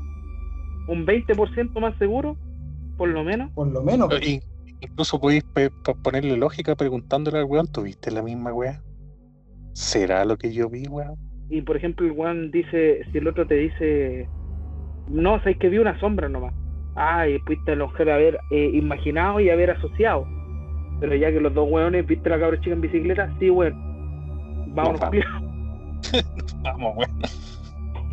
un 20% más seguro, por lo menos. Por lo menos. Incluso podéis ponerle lógica preguntándole al weón, ¿tuviste la misma weá? ¿Será lo que yo vi, weón? Y por ejemplo, el weón dice, si el otro te dice, no, sabes que vi una sombra nomás. Ah, y fuiste a lo mejor haber eh, imaginado y haber asociado. Pero ya que los dos weones viste a la cabra chica en bicicleta, sí, weón. Vámonos, vamos. <laughs> Vamos, weón.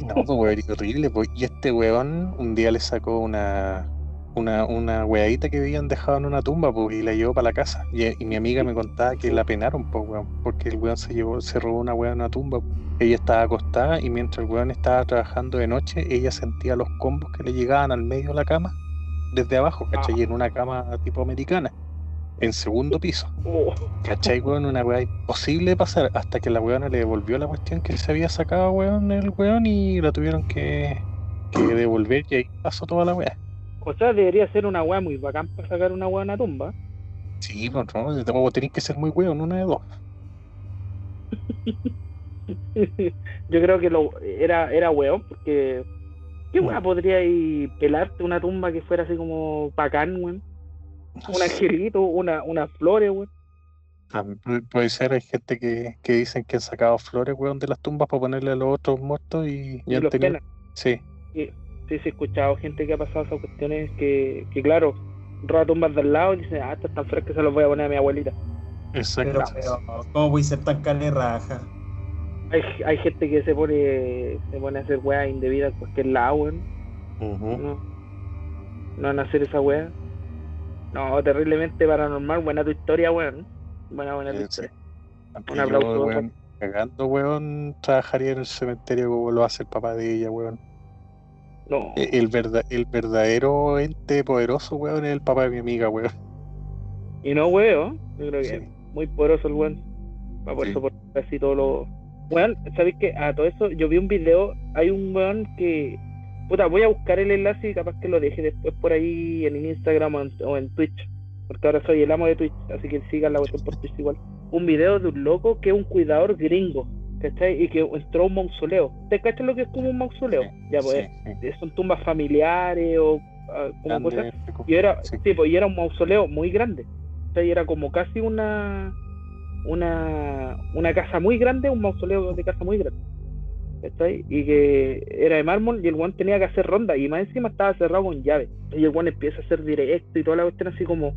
No, pues weón, horrible. Pues. Y este weón un día le sacó una, una, una weadita que habían dejado en una tumba, pues, y la llevó para la casa. Y, y mi amiga me contaba que la penaron, pues, weón, porque el weón se llevó, se robó una weá en una tumba. Ella estaba acostada y mientras el weón estaba trabajando de noche, ella sentía los combos que le llegaban al medio de la cama, desde abajo, ¿cachai? Y en una cama tipo americana, en segundo piso. Oh, ¿Cachai, weón? Una weá imposible de pasar hasta que la weona le devolvió la cuestión que se había sacado, weón, el weón y la tuvieron que, que devolver y ahí pasó toda la weá. O sea, debería ser una weá muy bacán para sacar una weá en una tumba. Sí, pues no, no, tenéis que ser muy weón, una de dos. <laughs> Yo creo que lo era, era weón, porque ¿qué weá podría ir pelarte una tumba que fuera así como bacán, weón? No Un angelito, una, unas flores, weón. Pu- Puede ser, hay gente que, que dicen que han sacado flores, weón, de las tumbas para ponerle a los otros muertos y, Y han los tenido-. Sí, Sí, sí, he escuchado gente que ha pasado esas cuestiones que, que claro, roba tumbas del lado y dice, ah, estas tan que se los voy a poner a mi abuelita. Exacto. Pero, pero, ¿cómo voy a ser tan carne raja? Hay, hay gente que se pone se pone a hacer weas indebidas en cualquier lado, weón. No, no van a hacer esa wea. No, terriblemente paranormal. Buena tu historia, weón. Buena, buena tu Sí, historia. Aunque Un yo, aplauso. weón, cagando, weón, trabajaría en el cementerio como lo hace el papá de ella, weón. No, E- El, verda- el verdadero ente poderoso, weón, es el papá de mi amiga, weón. y no weo. Yo creo que Sí. es muy poderoso el weón. Para poder Sí. soportar así todo lo. Weón, ¿sabéis que A todo eso, yo vi un video. Hay un weón que. Puta, voy a buscar el enlace y capaz que lo deje después por ahí en Instagram o en, o en Twitch. Porque ahora soy el amo de Twitch, así que sigan la cuestión por Twitch igual. Un video de un loco que es un cuidador gringo, ¿cachai? Y que entró un mausoleo. ¿Te cachas lo que es como un mausoleo? Ya, pues, Sí, sí. eh, son tumbas familiares o ah, como cosas. Grande, rico. Y era, Sí. sí, pues, y era un mausoleo muy grande. O sea, y era como casi una, una, una casa muy grande, un mausoleo de casa muy grande. ¿Cachai? Y que era de mármol y el guan tenía que hacer ronda y más encima estaba cerrado con llave. Y el guan empieza a hacer directo y toda la cuestión así como,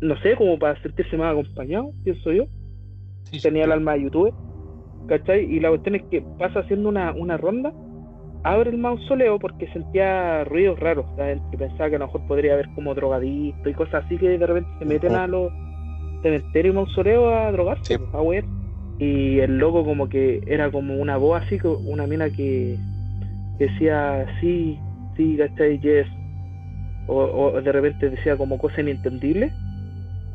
no sé, como para sentirse más acompañado, pienso yo. Tenía el alma de youtuber. ¿Cachai? Y la cuestión es que pasa haciendo una, una ronda, abre el mausoleo porque sentía ruidos raros y pensaba que a lo mejor podría haber como drogadicto y cosas así que de repente se meten a los cementerios y mausoleos a drogarse, Sí. a ver. Y el loco como que era como una voz así, una mina que decía sí, sí, ¿cachai? Yes. O, o de repente decía como cosas inintendibles.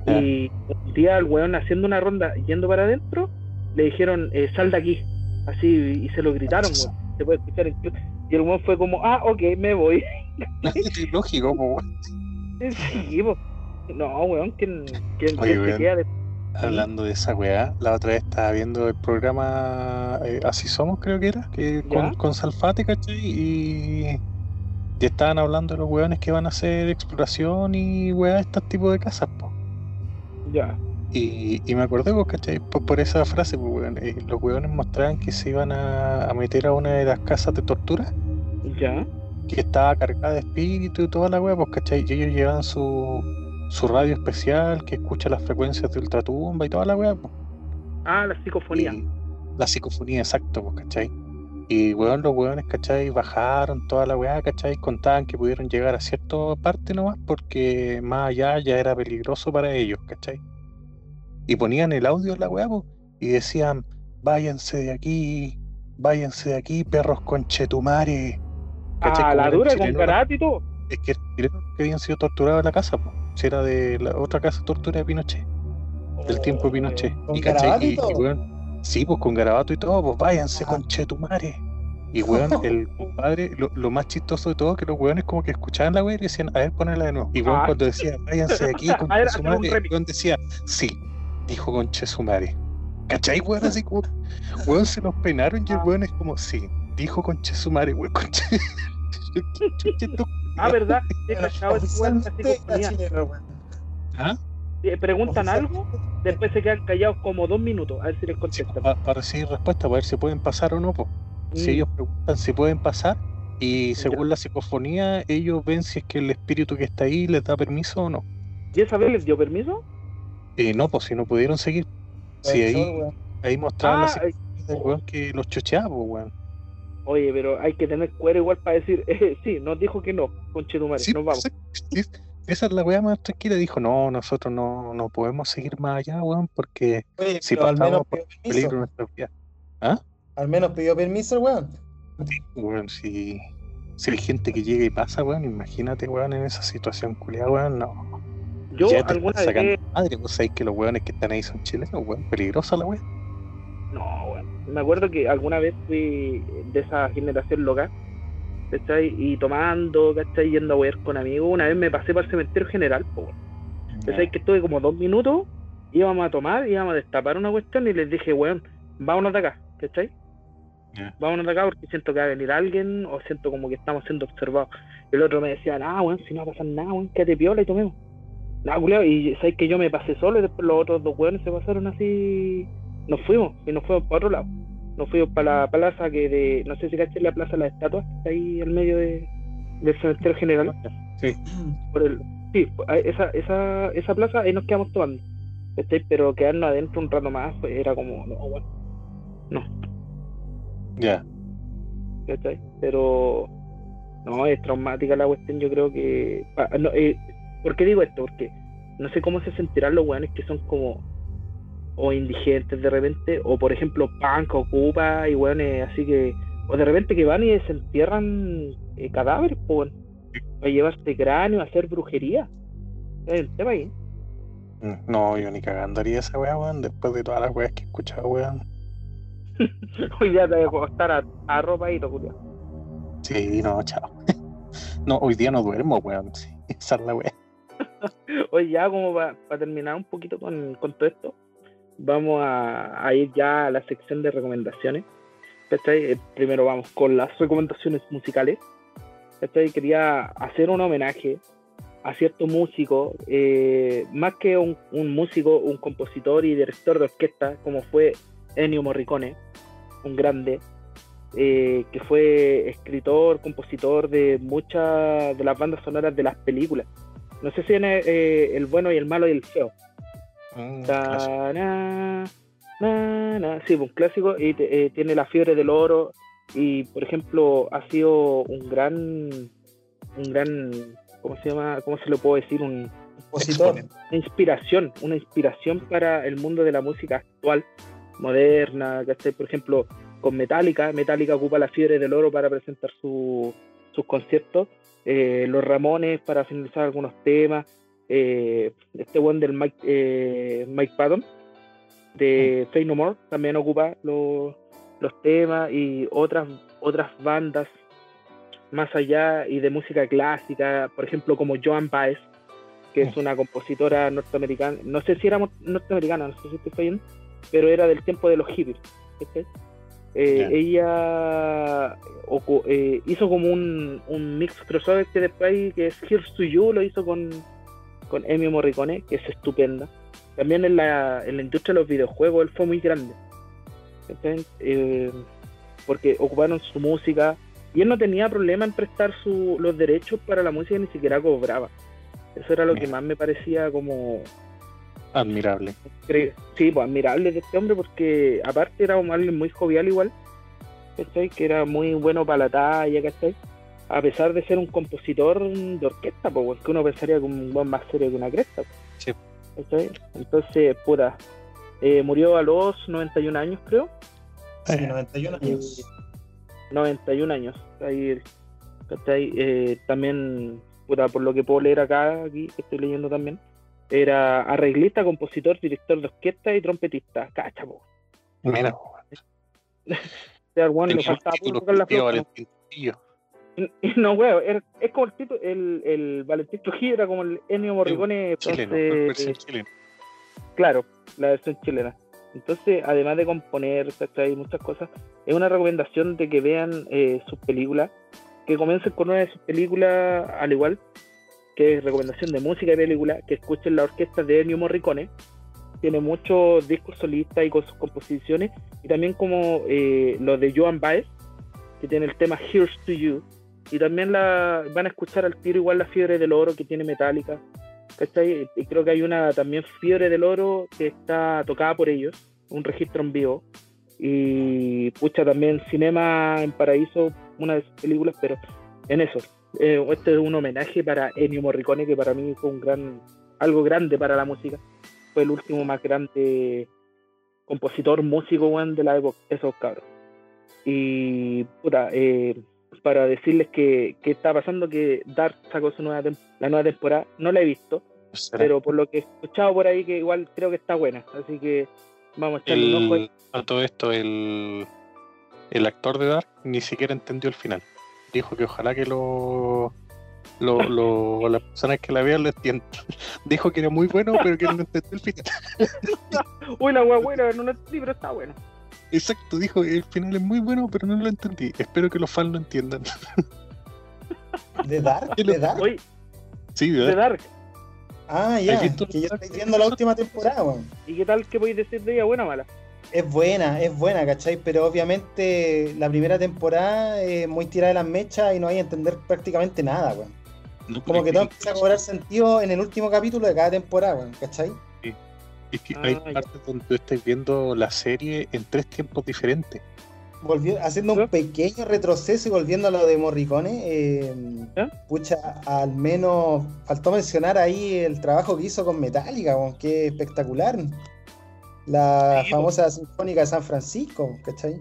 Ya. Y un día el weón haciendo una ronda yendo para adentro, le dijeron, eh, sal de aquí. Así, y se lo gritaron, weón. Se puede escuchar incluso. Y el weón fue como, ah, ok, me voy. <laughs> Lógico, weón. sí, po. No, weón, ¿quién, quién, Oye, quién se queda de... Hablando de esa weá, la otra vez estaba viendo el programa eh, Así Somos, creo que era, que con, con Salfate, ¿cachai? Y, y estaban hablando de los weones que van a hacer exploración y weá, estos tipos de casas, po. Ya, Y, y me acordé, pues, ¿cachai? Por, por esa frase, pues, weón. eh, los weones mostraban que se iban a, a meter a una de las casas de tortura, ya. que estaba cargada de espíritu y toda la weá, pues, ¿cachai? Y ellos llevaban su, su radio especial que escucha las frecuencias de ultratumba y toda la weá, pues. Ah, la psicofonía. Y la psicofonía, exacto, pues, ¿cachai? Y weón, los weones, ¿cachai? Bajaron toda la weá, ¿cachai? Contaban que pudieron llegar a cierta parte nomás porque más allá ya era peligroso para ellos, ¿cachai? Y ponían el audio en la weá, y decían, váyanse de aquí, váyanse de aquí, perros conchetumare. ¿cachai? Ah, la dura con karate y todo. Es que que habían sido torturados en la casa, po. Si era de la otra casa tortura de Pinochet del tiempo de Pinochet. ¿Con y, y Y- y, todo? weón, sí, pues con garabato y todo, pues váyanse Ajá. con Chetumare. Y weón, <laughs> el compadre, lo, lo más chistoso de todo, que los weones como que escuchaban la weá y decían, a ver, ponela de nuevo. Y weón, Ah. cuando decía, váyanse de aquí <laughs> con Chetumare, remix. weón decía, sí, dijo con Chesumare. ¿Cachai, weón? Así como, weón, se los peinaron y el weón es como, sí, dijo con Chesumare, weón, con Che- Chucha, tu- Ah, ¿verdad? <laughs> Sí, cachado, weón. ¿Ah? Preguntan algo, después se quedan callados como dos minutos, a ver si les Sí, contestan. para recibir respuesta, para ver si pueden pasar o no, pues. Si Mm. ellos preguntan si pueden pasar y según la psicofonía ellos ven si es que el espíritu que está ahí les da permiso o no. ¿Y esa vez les dio permiso? Y no, pues si no pudieron seguir. Si ahí, weón. ahí mostraban Ah, del weón que los chocheaba, pues, weón. Oye, pero hay que tener cuero igual para decir, <laughs> eh, sí, nos dijo que no, con Chetumare, Sí, nos vamos. Sí, Esa es la weá más tranquila. Dijo, no, nosotros no, no podemos seguir más allá, weón, porque Oye, si pero al menos pasamos por pidió peligro nuestra vida. ¿Ah? Al menos pidió permiso weón. Weón, si, si hay gente que llega y pasa, weón, imagínate, weón, en esa situación culiada, weón, no. Yo ya te alguna vez, madre, vos sabés que los weones que están ahí son chilenos, weón, peligrosa la weón. no, bueno, me acuerdo que alguna vez fui de esa generación local, ¿cachai? Y tomando, ¿cachai? Yendo a ver con amigos, una vez me pasé para el cementerio general, pues, ¿cachai? Que estuve como dos minutos, íbamos a tomar, íbamos a destapar una cuestión y les dije, weón, vámonos de acá, ¿cachai? Ya. Vámonos de acá porque siento que va a venir alguien o siento como que estamos siendo observados. El otro me decía, ah, weón, si no va a pasar nada, weón, quédate piola y tomemos. No, culiao, y sabes que yo me pasé solo y después los otros dos weones se pasaron así. Nos fuimos y nos fuimos para otro lado. Nos fuimos para la plaza que de, no sé si caché la plaza de las estatuas, que está ahí al medio de, del cementerio general, Sí. por el, Sí, esa, esa, esa plaza ahí nos quedamos tomando. Pero quedarnos adentro un rato más pues, era como, no, bueno, no. Ya. Pero no, es traumática la cuestión, yo creo que... Ah, no, eh, ¿Por qué digo esto? Porque no sé cómo se sentirán los weones que son como o indigentes de repente, o por ejemplo punk ocupa y weones así que, o de repente que van y se entierran eh, cadáveres, pues, para llevarse cráneo, a hacer brujería. Es el tema ahí. Mm, no, yo ni cagando haría esa weá, weón, después de todas las weas que he escuchado, weón. <laughs> Hoy día te voy a costar a, a ropa y todo, Sí, no, chao. <laughs> no, hoy día no duermo, weón. <laughs> Sí, esa es la weá. <laughs> Oye, ya como para terminar un poquito con, todo esto, vamos a, ir ya a la sección de recomendaciones. Eh, primero vamos con las recomendaciones musicales. Quería hacer un homenaje a cierto músico, eh, más que un, músico, un compositor y director de orquesta, como fue Ennio Morricone, un grande, eh, que fue escritor, compositor de muchas de las bandas sonoras de las películas. No sé si en eh, El bueno y el malo y el feo. Mm, sí, pues, un clásico y eh, tiene la fiebre del oro y por ejemplo ha sido un gran un gran ¿cómo se llama? ¿cómo se lo puedo decir? un compositor una inspiración, una inspiración para el mundo de la música actual, moderna, por ejemplo, con Metallica, Metallica ocupa la fiebre del oro para presentar sus conciertos eh, los Ramones para finalizar algunos temas, eh, este one del Mike, eh, Mike Patton de. Fade No More también ocupa los, temas y otras, otras bandas más allá y de música clásica, por ejemplo como Joan Baez, que es una compositora norteamericana, no sé si era norteamericana, no sé si estoy bien, pero era del tiempo de los hippies. Eh, ella eh, hizo como un, un, mix crossover que después que es Here's to You lo hizo con, con Emi Morricone, que es estupenda. También en la, en la industria de los videojuegos él fue muy grande. Eh, porque ocuparon su música y él no tenía problema en prestar su, los derechos para la música, ni siquiera cobraba. Eso era lo que más me parecía como Admirable. Sí, pues admirable de este hombre porque aparte era un alguien muy jovial igual, ¿cachai? Que era muy bueno para la talla, ¿cachai? A pesar de ser un compositor de orquesta, pues que uno pensaría que un buen más serio que una cresta. Sí. Entonces, puta, eh, murió a los 91 años, creo. Sí, 91 años. 91 años. Ahí, ¿cachai? Eh, también, puta, por lo que puedo leer acá, aquí, que estoy leyendo también, era arreglista, compositor, director de orquesta y trompetista. Cacha, po. Mira, <laughs> bueno, le faltaba tocar la flauta. <laughs> No, weón, es como el título, el, el Valentín Trujillo era como el Ennio Morricone. Chileno, Claro, la versión chilena. Entonces, además de componer, y muchas cosas, es una recomendación de que vean eh, sus películas, que comiencen con una de sus películas al igual, recomendación de música y película, que escuchen la orquesta de Ennio Morricone. Tiene muchos discos solistas y con sus composiciones, y también como eh, los de Joan Baez, que tiene el tema Here's to You. Y también la, van a escuchar al tiro igual la fiebre del oro que tiene Metallica. Y creo que hay una también fiebre del oro que está tocada por ellos, un registro en vivo. Y pucha también Cinema en Paraíso, una de sus películas, pero en eso, eh, este es un homenaje para Ennio Morricone, que para mí fue un gran, algo grande para la música. Fue el último más grande compositor, músico, de la época, esos cabros. Y, puta, eh, para decirles que, está pasando, que Dark sacó su nueva la nueva temporada, no la he visto, pero por lo que he escuchado por ahí, que igual creo que está buena, así que vamos a echarle un ojo. A todo esto, el, el actor de Dark ni siquiera entendió el final dijo que ojalá que lo, lo, lo, las personas que la vean lo entiendan. <laughs> Dijo que era muy bueno, pero que no entendió el final. <laughs> Uy, la buena, no lo entendí, pero está bueno. Exacto, dijo que el final es muy bueno, pero no lo entendí. Espero que los fans lo entiendan. <laughs> ¿De Dark? ¿De Dark? Sí, de Dark. Ah, ya, que ya estáis viendo la última temporada, ¿Y qué tal? ¿Qué podéis decir de ella? ¿Buena o mala? Es buena, es buena, ¿cachai? Pero obviamente la primera temporada es muy tirada de las mechas y no hay que entender prácticamente nada, weón. No, como que todo empieza a cobrar sentido en el último capítulo de cada temporada, ¿cachai? Sí. Es que hay partes donde tú estás viendo la serie en tres tiempos diferentes. Volvió, haciendo un pequeño retroceso y volviendo a lo de Morricone, eh, pucha, al menos faltó mencionar ahí el trabajo que hizo con Metallica, que es espectacular. La famosa Sinfónica de San Francisco, ¿cachai?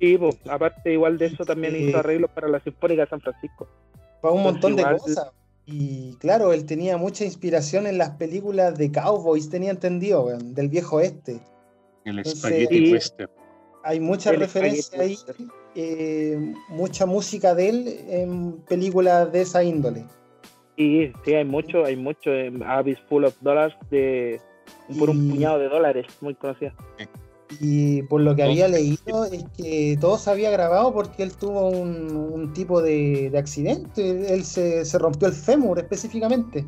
Sí, pues, aparte igual de eso también hizo arreglos para la Sinfónica de San Francisco. Para un montón de cosas. Y claro, él tenía mucha inspiración en las películas de Cowboys, tenía entendido, del viejo este. El Spaghetti Western. Hay mucha referencia ahí, eh, mucha música de él en películas de esa índole. Sí, sí, hay mucho, hay mucho. en Abyss Full of Dollars de por un puñado de dólares, muy conocida. Y por lo que había leído es que todo se había grabado porque él tuvo un, tipo de, accidente. Él se, rompió el fémur específicamente.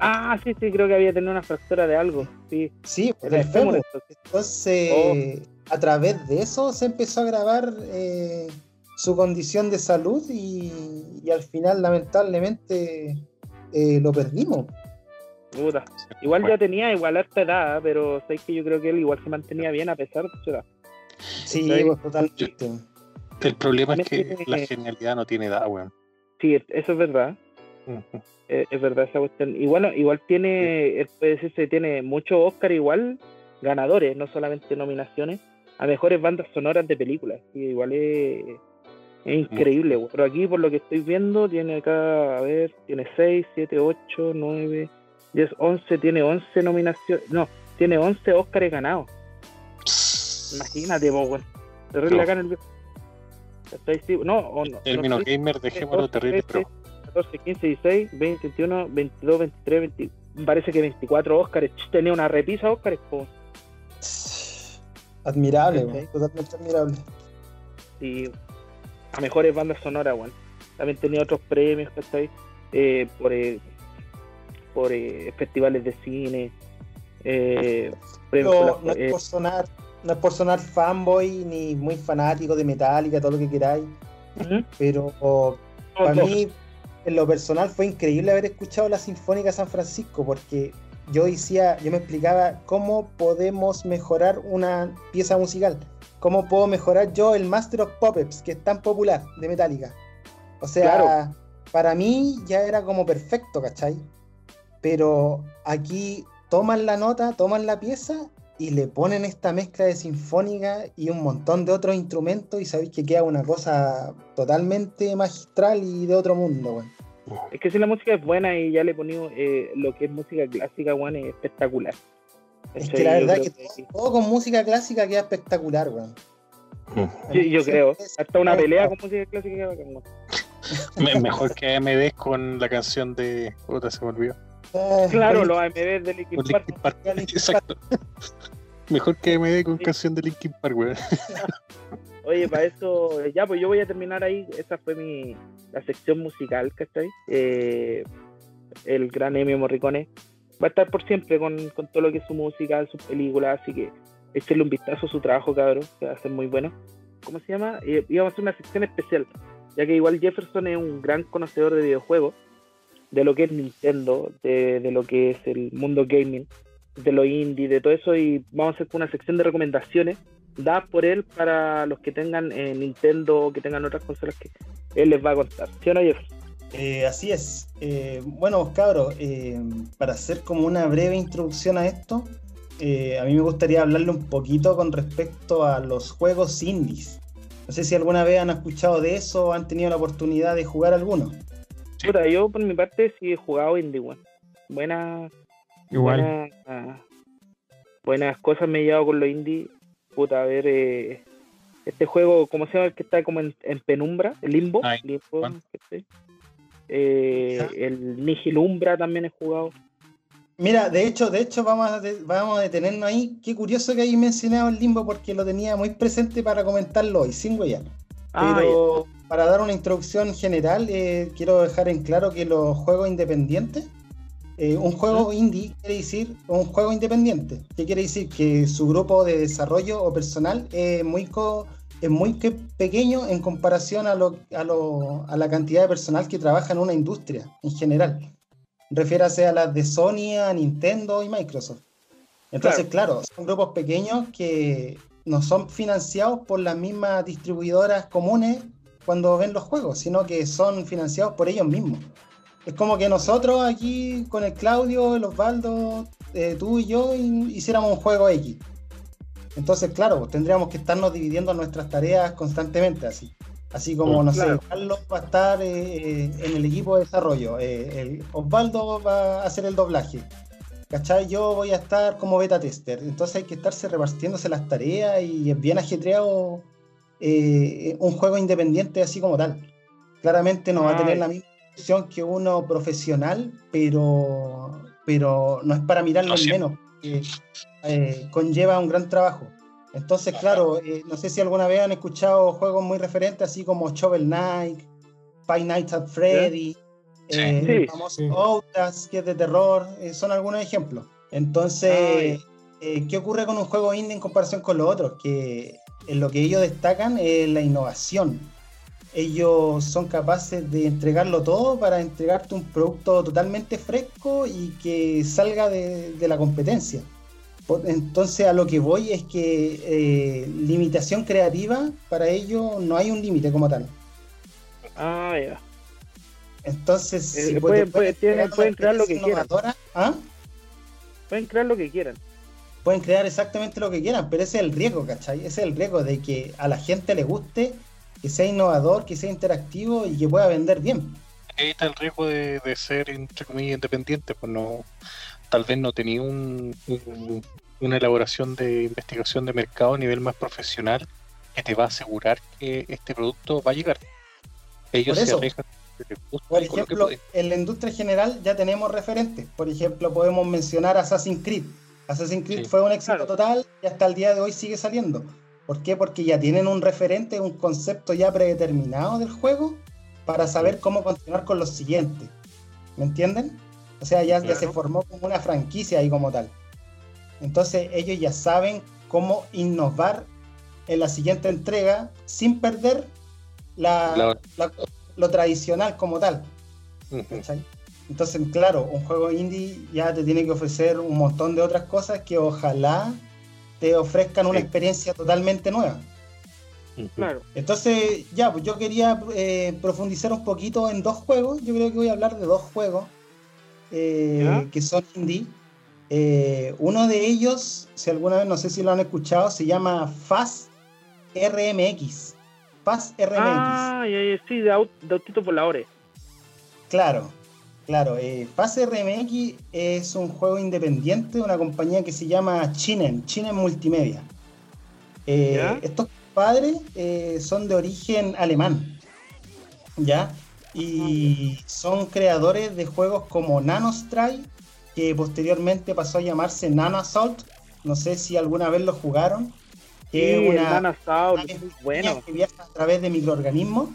Ah, sí, sí, creo que había tenido una fractura de algo. Sí, sí el, fémur. Entonces, oh. a través de eso se empezó a grabar eh, su condición de salud y, al final, lamentablemente, eh, lo perdimos. Igual ya tenía igual esta edad, pero sé que yo creo que él igual se mantenía bien a pesar de su edad. Sí, pues, totalmente. El problema es que la genialidad no tiene edad, weón. Sí, eso es verdad. Eh, es, verdad esa cuestión. Y bueno, igual tiene, puede decirse, tiene muchos Oscar igual ganadores, no solamente nominaciones, a mejores bandas sonoras de películas. Y igual es, es increíble, Pero aquí, por lo que estoy viendo, tiene acá, a ver, tiene 6, 7, 8, 9, 10, 11, tiene 11 nominaciones. No, tiene 11 Oscars ganados. Imagínate, vos, Terrible acá en el. No, o no. Término no, gamer, dejémoslo terrible, pero. 14, 15, 16, 20, 21, 22, 23, 20, parece que 24 Oscars. Tenía una repisa Oscars, po. Admirable, totalmente admirable. Y a mejores bandas sonoras, weón. También tenía otros premios, ¿cachai? Eh, por, eh, por eh, festivales de cine. Eh, no, es eh, por sonar, no es por sonar fanboy ni muy fanático de Metallica, todo lo que queráis, pero para mí, en lo personal, fue increíble haber escuchado la Sinfónica San Francisco, porque yo decía, yo me explicaba cómo podemos mejorar una pieza musical, cómo puedo mejorar yo el Master of Puppets, que es tan popular de Metallica. O sea, para mí ya era como perfecto, ¿cachai? Pero aquí toman la nota, toman la pieza y le ponen esta mezcla de sinfónica y un montón de otros instrumentos y sabéis que queda una cosa totalmente magistral y de otro mundo, Es que si la música es buena y ya le ponemos eh, lo que es música clásica, weón, es espectacular. Es que la verdad que todo, con música clásica queda espectacular, weón. Sí, yo creo. Hasta una pelea con música clásica queda bacán, Mejor que AMD con la canción de... Puta, se me olvidó. Eh, claro, los AMD de Linkin Park. Exacto. <laughs> Mejor que AMD con canción de Linkin Park, weón. <laughs> Oye, para eso, ya, pues yo voy a terminar ahí. Esa fue mi la sección musical, ¿cachai? Eh, el gran Emio Morricone va a estar por siempre con, con, todo lo que es su música, sus películas, así que échenle un vistazo a su trabajo, cabrón, que va a ser muy bueno. ¿Cómo se llama? Eh, íbamos a hacer una sección especial, ya que igual Jefferson es un gran conocedor de videojuegos de lo que es Nintendo, de, lo que es el mundo gaming, de lo indie, de todo eso, y vamos a hacer una sección de recomendaciones dadas por él para los que tengan eh, Nintendo o que tengan otras consolas que él les va a contar. ¿Sí o no, eh, así es. Eh, bueno, cabros, para hacer como una breve introducción a esto, a mí me gustaría hablarle un poquito con respecto a los juegos indies. No sé si alguna vez han escuchado de eso o han tenido la oportunidad de jugar alguno yo por mi parte sí he jugado indie, weón. Buenas. Igual. Buenas, cosas me he llevado con los indie. Puta, a ver. Eh, este juego, ¿cómo se llama? El que está como en, penumbra, el limbo. limbo eh, el Nihilumbra también he jugado. Mira, de hecho, de hecho vamos a, vamos a detenernos ahí. Qué curioso que hayas mencionado el limbo porque lo tenía muy presente para comentarlo hoy, sin huellar. Ah, Pero para dar una introducción general, eh, quiero dejar en claro que los juegos independientes, eh, un juego indie quiere decir un juego independiente. ¿Qué quiere decir? Que su grupo de desarrollo o personal es muy es muy que- pequeño en comparación a, lo, a, lo- a la cantidad de personal que trabaja en una industria en general. Refiérase a las de Sony, a Nintendo y Microsoft. Entonces, claro, son grupos pequeños que no son financiados por las mismas distribuidoras comunes cuando ven los juegos, sino que son financiados por ellos mismos. Es como que nosotros aquí con el Claudio, el Osvaldo, eh, tú y yo hi- hiciéramos un juego X. Entonces, claro, tendríamos que estarnos dividiendo nuestras tareas constantemente así. Así como, no Claro. sé, Carlos va a estar eh, en el equipo de desarrollo, eh, el Osvaldo va a hacer el doblaje, ¿cachai? Yo voy a estar como beta tester. Entonces hay que estarse repartiéndose las tareas y es bien ajetreado eh, un juego independiente así como tal. Claramente no va a tener Ay. la misma función que uno profesional, pero, pero no es para mirarlo No menos, porque eh, conlleva un gran trabajo. Entonces, claro, eh, no sé si alguna vez han escuchado juegos muy referentes, así como Shovel Knight, Five Nights at Freddy, Sí. eh, Sí. el famoso Sí. Outlast, que es de terror, eh, son algunos ejemplos. Entonces, eh, ¿qué ocurre con un juego indie en comparación con los otros? Que en lo que ellos destacan es la innovación. Ellos son capaces de entregarlo todo para entregarte un producto totalmente fresco y que salga de, de la competencia. Entonces a lo que voy es que eh, limitación creativa, para ellos no hay un límite como tal. Ah, ya. Entonces, Eh, si pueden- pueden, pueden- tienen- crear una pueden crear lo que ¿ah? Pueden crear lo que quieran. Pueden crear exactamente lo que quieran, pero ese es el riesgo, ¿cachai? Ese es el riesgo de que a la gente le guste, que sea innovador, que sea interactivo y que pueda vender bien. Ahí está el riesgo de, de ser, entre comillas, independiente, pues no, tal vez no tenía un, un- una elaboración de investigación de mercado a nivel más profesional que te va a asegurar que este producto va a llegar. Ellos Por se eso. arriesgan les gusta Por ejemplo, en la industria general ya tenemos referentes. Por ejemplo, podemos mencionar Assassin's Creed. Assassin's Creed Sí. fue un éxito Claro. total y hasta el día de hoy sigue saliendo. ¿Por qué? Porque ya tienen un referente, un concepto ya predeterminado del juego para saber cómo continuar con los siguientes. ¿Me entienden? O sea, ya, ya se formó como una franquicia ahí como tal. Entonces ellos ya saben cómo innovar en la siguiente entrega sin perder la- La- la- lo tradicional como tal. Entonces, claro, un juego indie ya te tiene que ofrecer un montón de otras cosas que ojalá te ofrezcan una Sí. experiencia totalmente nueva. Claro. Entonces, ya, pues yo quería eh, profundizar un poquito en dos juegos. Yo creo que voy a hablar de dos juegos eh, que son indie. Eh, uno de ellos, si alguna vez no sé si lo han escuchado, se llama Fast RMX. Fast RMX. Ah, sí, de, aut- de autitos voladores. Claro, claro. Eh, Fase RMX es un juego independiente de una compañía que se llama Chinen, Chinen Multimedia. Eh, estos padres eh, son de origen alemán, ¿ya? Y son creadores de juegos como Nanostray, que posteriormente pasó a llamarse Nano Assault. No sé si alguna vez lo jugaron. Sí, Que es una, muy bueno. que viaja a través de microorganismos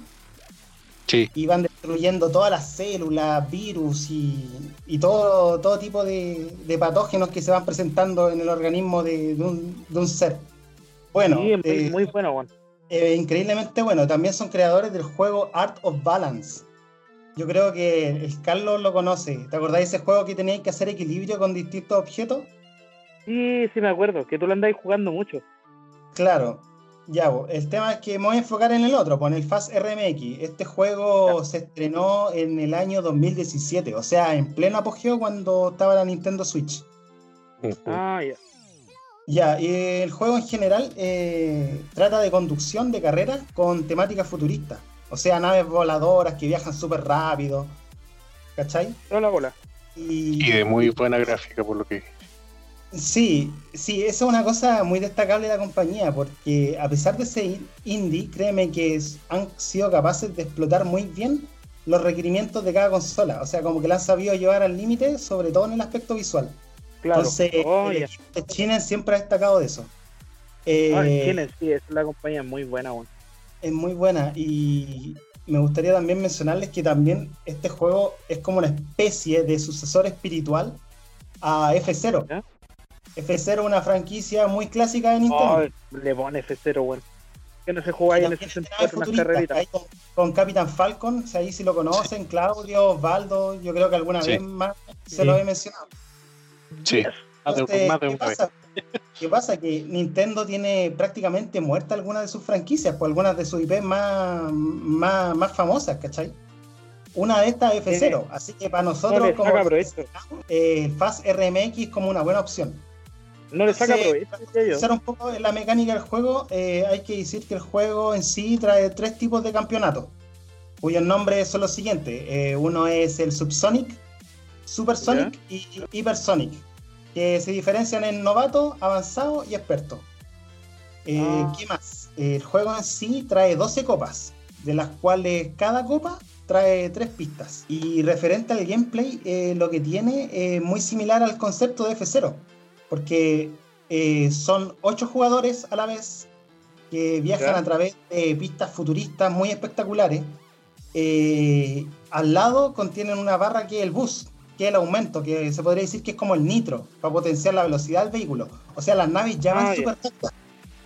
Sí, y van destruyendo todas las células, virus y, y todo, todo tipo de, de patógenos que se van presentando en el organismo de, de un, de un ser. Bueno, sí, eh, muy bueno, weón. eh, increíblemente bueno. También son creadores del juego Art of Balance. Yo creo que el Carlos lo conoce. ¿Te acordáis de ese juego que teníais que hacer equilibrio con distintos objetos? Sí, sí me acuerdo, que tú lo andáis jugando mucho. Claro, ya, el tema es que me voy a enfocar en el otro, pues, en el Fast RMX. Este juego se estrenó en el año 2017, o sea, en pleno apogeo cuando estaba la Nintendo Switch. Ah, ya. Ya, y el juego en general eh, trata de conducción de carreras con temática futurista. O sea, naves voladoras que viajan súper rápido. ¿Cachai? Toda la bola. y de muy buena gráfica por lo que Sí, sí, eso es una cosa muy destacable de la compañía, porque a pesar de ser indie, créeme que es- han sido capaces de explotar muy bien los requerimientos de cada consola. O sea, como que la han sabido llevar al límite, sobre todo en el aspecto visual. Claro. Entonces, Oh, de China siempre ha destacado de eso. Eh, Ah, tienen, sí, es la compañía muy buena, weón. es muy buena y me gustaría también mencionarles que también este juego es como una especie de sucesor espiritual a F0. ¿Ya? F0 es una franquicia muy clásica de Nintendo. Oh, le pone F0, weón. que no se juega ahí en unas carreritas. ahí con, con Capitán Falcon, o sea, ahí si lo conocen, Claudio, Osvaldo, yo creo que alguna Sí. vez más se Sí. lo he mencionado. Sí, más de, Entonces, más de ¿qué, pasa? ¿Qué pasa? Que Nintendo tiene prácticamente muerta algunas de sus franquicias, por algunas de sus IP más, más, más famosas, ¿cachai? Una de estas es F0, así que para No nosotros le como eh, el Fast RMX es como una buena opción. No le saca provecho. Pensar un poco la mecánica del juego, eh, hay que decir que el juego en sí trae tres tipos de campeonatos, cuyos nombres son los siguientes. Eh, uno es el Subsonic, Supersonic y Hypersonic, que se diferencian en novato, avanzado y experto. Eh, Ah. ¿Qué más? El juego en sí trae 12 copas, de las cuales cada copa trae tres pistas. Y referente al gameplay, eh, lo que tiene es muy similar al concepto de F0, porque eh, son 8 jugadores a la vez que viajan a través de pistas futuristas muy espectaculares. Eh, al lado contienen una barra que es el bus, que es el aumento, que se podría decir que es como el nitro, para potenciar la velocidad del vehículo. O sea, las naves ya van Ah, súper rápidas,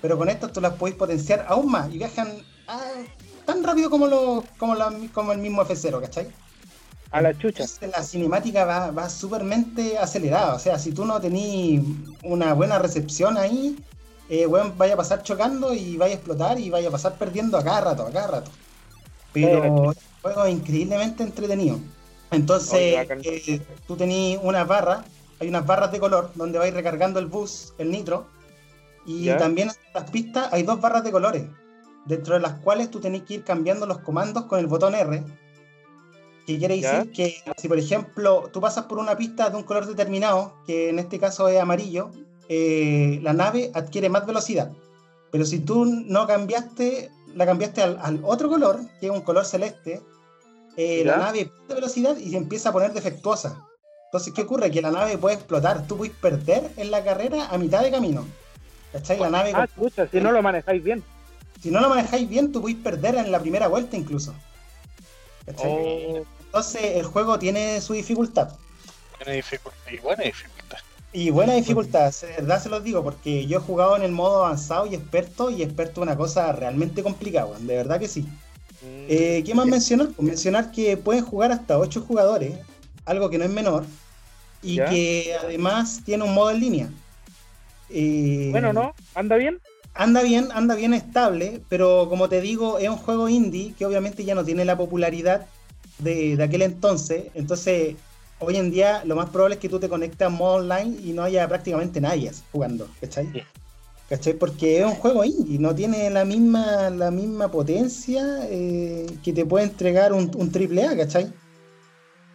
pero con esto tú las podéis potenciar aún más y viajan ah, tan rápido como, lo, como, la- como el mismo F0, ¿cachai? A la chucha. La cinemática va, va súpermente acelerada. O sea, si tú no tenés una buena recepción ahí, eh, weón, vaya a pasar chocando y vaya a explotar y vaya a pasar perdiendo a cada rato, a cada rato. Pero el juego es increíblemente entretenido. Entonces, eh, tú tenés unas barras, hay unas barras de color donde vais recargando el bus, el nitro, y Ya. también en las pistas hay dos barras de colores, dentro de las cuales tú tenés que ir cambiando los comandos con el botón R, que quiere Ya. decir que si por ejemplo tú pasas por una pista de un color determinado, que en este caso es amarillo, eh, la nave adquiere más velocidad. Pero si tú no cambiaste, la cambiaste al, al otro color, que es un color celeste, eh, la nave pierde velocidad y se empieza a poner defectuosa. Entonces, ¿qué ocurre? Que la nave puede explotar, tú puedes perder en la carrera a mitad de camino. ¿Cachai? La nave, Ah, chucha, si no lo manejáis bien. si no la manejáis bien, tú puedes perder en la primera vuelta incluso. Oh, Entonces, el juego tiene su dificultad. Buena dificultad. Y buena dificultad. Y buena dificultad, de verdad se los digo, porque yo he jugado en el modo avanzado y experto, y experto es una cosa realmente complicada, de verdad que sí. mm, Eh, ¿Qué más mencionar? Pues mencionar que pueden jugar hasta 8 jugadores, algo que no es menor, y Ya. que además tiene un modo en línea. Eh, Bueno, ¿no? ¿Anda bien? Anda bien, anda bien estable, pero como te digo, es un juego indie que obviamente ya no tiene la popularidad de, de aquel entonces. Entonces, hoy en día lo más probable es que tú te conectes a modo online y no haya prácticamente nadie jugando, ¿cachai? Sí. ¿Cachai? Porque es un juego indie, no tiene la misma, la misma potencia eh, que te puede entregar un, un AAA, ¿cachai?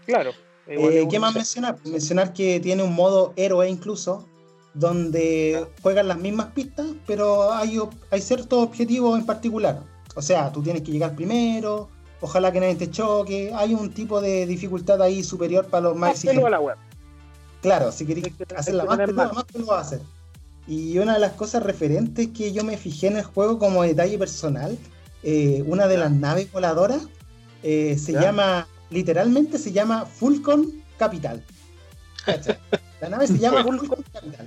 Claro. Eh, ¿Qué más mencionar? Mencionar que tiene un modo héroe incluso, donde juegan las mismas pistas, pero hay, ciertos objetivos en particular. O sea, tú tienes que llegar primero, ojalá que nadie te choque, hay un tipo de dificultad ahí superior para los más exigentes. la web. Claro, si queréis Hay que- hacerla más más. más peluda va a hacer. Y una de las cosas referentes que yo me fijé en el juego como detalle personal, eh, una de las naves voladoras eh, se Ya. llama, literalmente se llama Fulcon Capital. <laughs> La nave se llama Fulcon Capital.